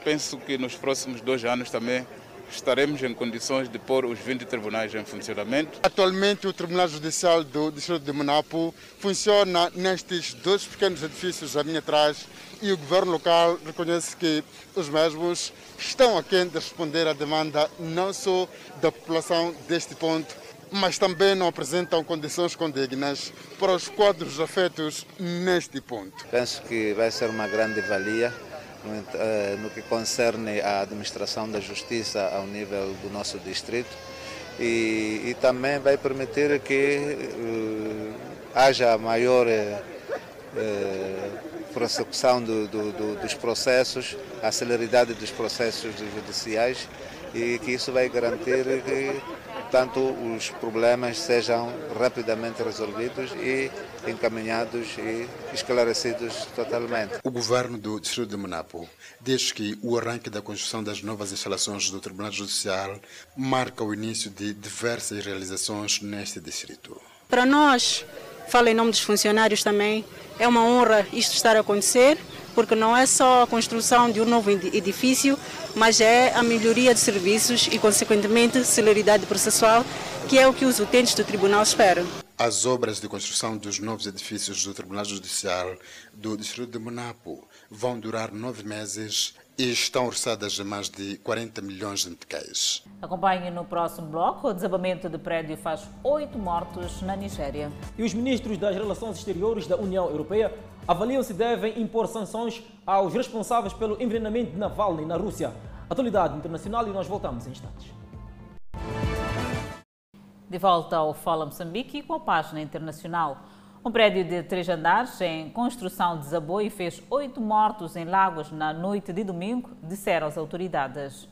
penso que nos próximos dois anos também estaremos em condições de pôr os 20 tribunais em funcionamento. Atualmente, o Tribunal Judicial do Distrito de Monapo funciona nestes dois pequenos edifícios à minha atrás e o governo local reconhece que os mesmos estão aquém de responder à demanda não só da população deste ponto, mas também não apresentam condições condignas para os quadros afetos neste ponto. Penso que vai ser uma grande valia no, eh, no que concerne à administração da justiça ao nível do nosso distrito. E, e também vai permitir que uh, haja maior uh, prossecução do, do, do, dos processos, a celeridade dos processos judiciais e que isso vai garantir que tanto os problemas sejam rapidamente resolvidos e encaminhados e esclarecidos totalmente. O governo do Distrito de Monapo diz que o arranque da construção das novas instalações do Tribunal Judicial marca o início de diversas realizações neste distrito. Para nós, falo em nome dos funcionários também, é uma honra isto estar a acontecer, porque não é só a construção de um novo edifício, mas é a melhoria de serviços e, consequentemente, celeridade processual, que é o que os utentes do tribunal esperam. As obras de construção dos novos edifícios do Tribunal Judicial do Distrito de Monapo vão durar nove meses e estão orçadas a mais de 40 milhões de meticais. Acompanhe no próximo bloco. O desabamento de prédio faz oito mortos na Nigéria. E os ministros das Relações Exteriores da União Europeia avaliam se devem impor sanções aos responsáveis pelo envenenamento de Navalny na Rússia. Atualidade internacional e nós voltamos em instantes. De volta ao Fala Moçambique com a página internacional. Um prédio de três andares em construção desabou e fez oito mortos em Lagos na noite de domingo, disseram as autoridades.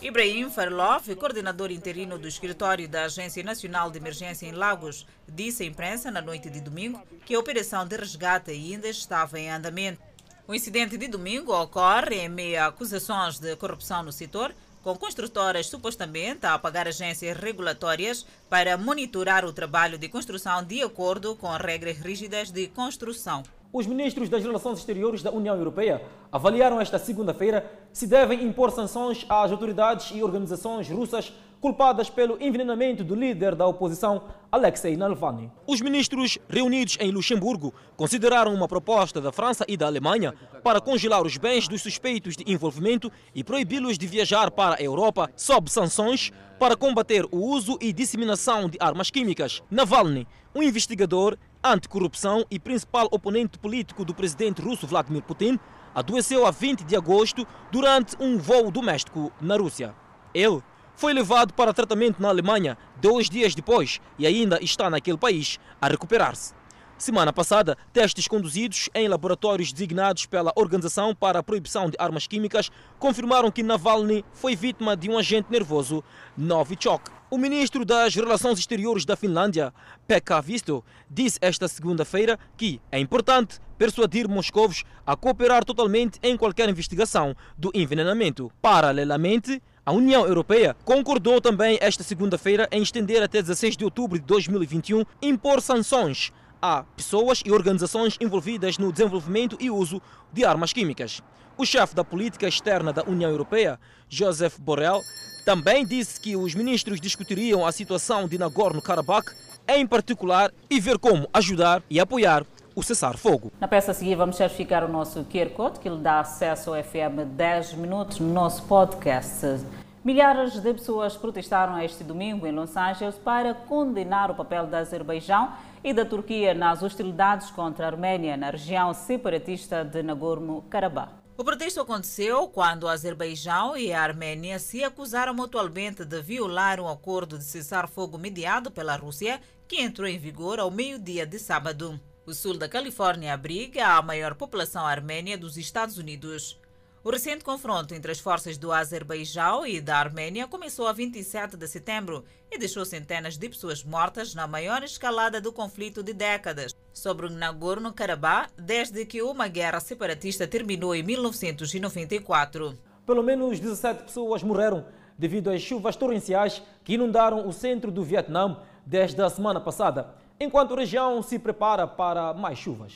Ibrahim Farlov, coordenador interino do escritório da Agência Nacional de Emergência em Lagos, disse à imprensa na noite de domingo que a operação de resgate ainda estava em andamento. O incidente de domingo ocorre em meio a acusações de corrupção no setor, com construtoras supostamente a pagar agências regulatórias para monitorar o trabalho de construção de acordo com regras rígidas de construção. Os ministros das Relações Exteriores da União Europeia avaliaram esta segunda-feira se devem impor sanções às autoridades e organizações russas culpadas pelo envenenamento do líder da oposição, Alexei Navalny. Os ministros reunidos em Luxemburgo consideraram uma proposta da França e da Alemanha para congelar os bens dos suspeitos de envolvimento e proibi-los de viajar para a Europa sob sanções para combater o uso e disseminação de armas químicas. Navalny, um investigador anticorrupção e principal oponente político do presidente russo Vladimir Putin, adoeceu a 20 de agosto durante um voo doméstico na Rússia. Ele foi levado para tratamento na Alemanha dois dias depois e ainda está naquele país a recuperar-se. Semana passada, testes conduzidos em laboratórios designados pela Organização para a Proibição de Armas Químicas confirmaram que Navalny foi vítima de um agente nervoso, Novichok. O ministro das Relações Exteriores da Finlândia, Pekka Visto, disse esta segunda-feira que é importante persuadir Moscou a cooperar totalmente em qualquer investigação do envenenamento. Paralelamente, a União Europeia concordou também esta segunda-feira em estender até 16 de outubro de 2021 impor sanções a pessoas e organizações envolvidas no desenvolvimento e uso de armas químicas. O chefe da política externa da União Europeia, Joseph Borrell, também disse que os ministros discutiriam a situação de Nagorno-Karabakh, em particular, e ver como ajudar e apoiar o cessar-fogo. Na peça a seguir vamos certificar o nosso QR Code, que lhe dá acesso ao FM 10 minutos no nosso podcast. Milhares de pessoas protestaram este domingo em Los Angeles para condenar o papel do Azerbaijão e da Turquia nas hostilidades contra a Arménia na região separatista de Nagorno-Karabakh. O protesto aconteceu quando o Azerbaijão e a Arménia se acusaram mutuamente de violar um acordo de cessar-fogo mediado pela Rússia, que entrou em vigor ao meio-dia de sábado. O sul da Califórnia abriga a maior população armênia dos Estados Unidos. O recente confronto entre as forças do Azerbaijão e da Arménia começou a 27 de setembro e deixou centenas de pessoas mortas na maior escalada do conflito de décadas sobre o Nagorno-Karabakh desde que uma guerra separatista terminou em 1994. Pelo menos 17 pessoas morreram devido às chuvas torrenciais que inundaram o centro do Vietnã desde a semana passada. Enquanto a região se prepara para mais chuvas.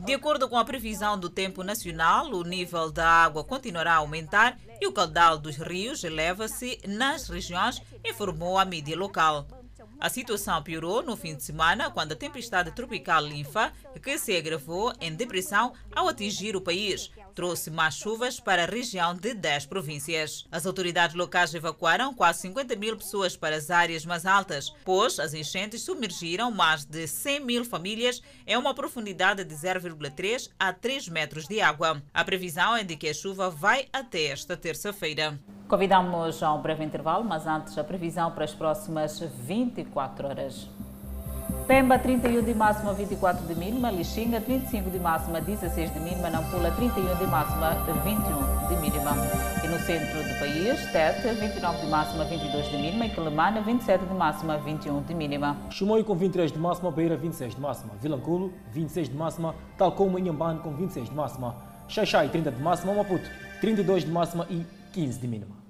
De acordo com a previsão do tempo nacional, o nível da água continuará a aumentar e o caudal dos rios eleva-se nas regiões, informou a mídia local. A situação piorou no fim de semana quando a tempestade tropical Linfa, que se agravou em depressão ao atingir o país, trouxe mais chuvas para a região de 10 províncias. As autoridades locais evacuaram quase 50 mil pessoas para as áreas mais altas, pois as enchentes submergiram mais de 100 mil famílias em uma profundidade de 0,3 a 3 metros de água. A previsão é de que a chuva vai até esta terça-feira. Convidamos a um breve intervalo, mas antes a previsão para as próximas 24 horas. Pemba 31 de máxima, 24 de mínima, Lixinga 25 de máxima, 16 de mínima, Nampula 31 de máxima, 21 de mínima. E no centro do país, Tete 29 de máxima, 22 de mínima e Quelimane 27 de máxima, 21 de mínima. Chimoio com 23 de máxima, Beira 26 de máxima, Vilanculo 26 de máxima, tal como Inhambane com 26 de máxima, Xaixai 30 de máxima, Maputo 32 de máxima e 15 de mínima.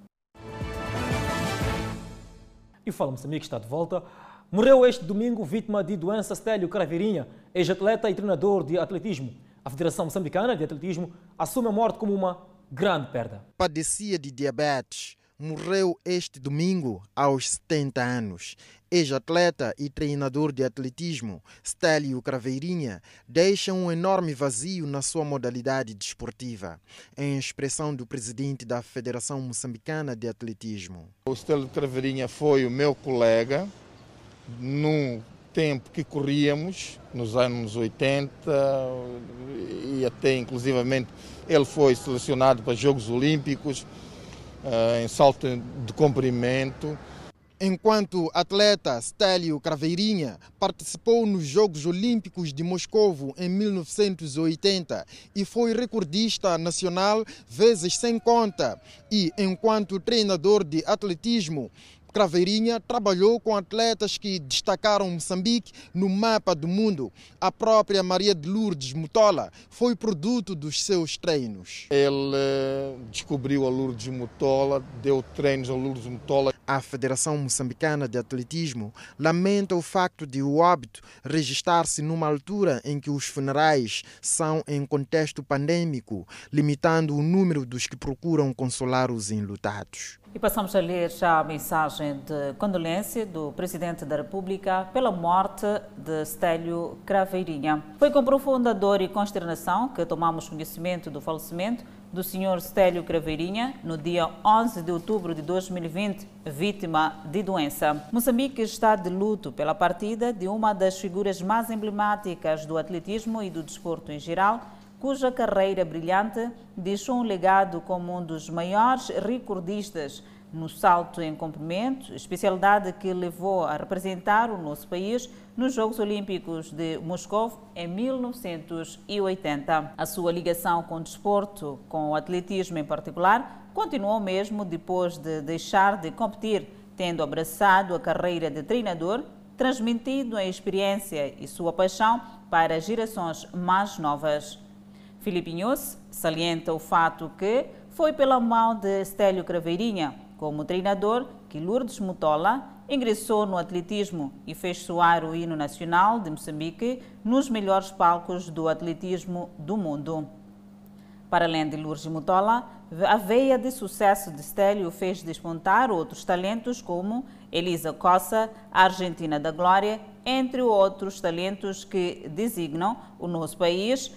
E fala Moçambique está de volta. Morreu este domingo vítima de doença Stélio Craveirinha, ex-atleta e treinador de atletismo. A Federação Moçambicana de Atletismo assume a morte como uma grande perda. Padecia de diabetes. Morreu este domingo aos 70 anos. Ex-atleta e treinador de atletismo, Stélio Craveirinha, deixa um enorme vazio na sua modalidade desportiva, em expressão do presidente da Federação Moçambicana de Atletismo. O Stélio Craveirinha foi o meu colega, num tempo que corríamos, nos anos 80, e até inclusivamente ele foi selecionado para Jogos Olímpicos em salto de comprimento. Enquanto atleta, Stélio Craveirinha participou nos Jogos Olímpicos de Moscovo em 1980 e foi recordista nacional vezes sem conta. E enquanto treinador de atletismo, Craveirinha trabalhou com atletas que destacaram Moçambique no mapa do mundo. A própria Maria de Lourdes Mutola foi produto dos seus treinos. Ele descobriu a Lourdes Mutola, deu treinos a Lourdes Mutola. A Federação Moçambicana de Atletismo lamenta o facto de o óbito registrar-se numa altura em que os funerais são em contexto pandêmico, limitando o número dos que procuram consolar os enlutados. E passamos a ler já a mensagem de condolência do Presidente da República pela morte de Stélio Craveirinha. Foi com profunda dor e consternação que tomamos conhecimento do falecimento do Sr. Stélio Craveirinha no dia 11 de outubro de 2020, vítima de doença. Moçambique está de luto pela partida de uma das figuras mais emblemáticas do atletismo e do desporto em geral, cuja carreira brilhante deixou um legado como um dos maiores recordistas no salto em comprimento, especialidade que levou a representar o nosso país nos Jogos Olímpicos de Moscou em 1980. A sua ligação com o desporto, com o atletismo em particular, continuou mesmo depois de deixar de competir, tendo abraçado a carreira de treinador, transmitindo a experiência e sua paixão para gerações mais novas. Filipinhos salienta o fato que foi pela mão de Stélio Craveirinha, como treinador, que Lourdes Mutola ingressou no atletismo e fez soar o hino nacional de Moçambique nos melhores palcos do atletismo do mundo. Para além de Lourdes Mutola, a veia de sucesso de Stélio fez despontar outros talentos como Elisa Cossa, a Argentina da Glória, entre outros talentos que designam o nosso país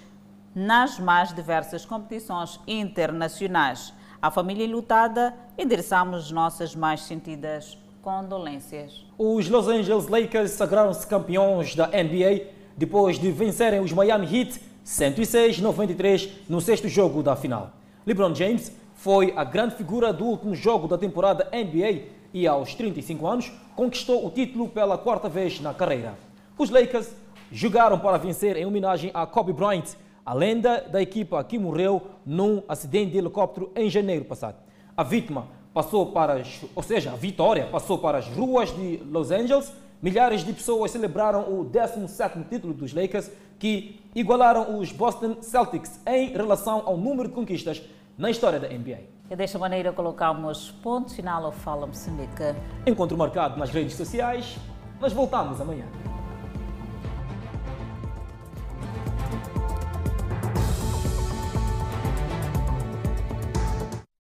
nas mais diversas competições internacionais. À família lutada, endereçamos nossas mais sentidas condolências. Os Los Angeles Lakers sagraram-se campeões da NBA depois de vencerem os Miami Heat 106-93 no sexto jogo da final. LeBron James foi a grande figura do último jogo da temporada NBA e, aos 35 anos, conquistou o título pela quarta vez na carreira. Os Lakers jogaram para vencer em homenagem a Kobe Bryant, a lenda da equipa que morreu num acidente de helicóptero em janeiro passado. A vítima passou para as, ou seja, a vitória passou para as ruas de Los Angeles. Milhares de pessoas celebraram o 17º título dos Lakers, que igualaram os Boston Celtics em relação ao número de conquistas na história da NBA. E desta maneira colocamos ponto final ao Fala Moçambique. Encontro marcado nas redes sociais. Nós voltamos amanhã.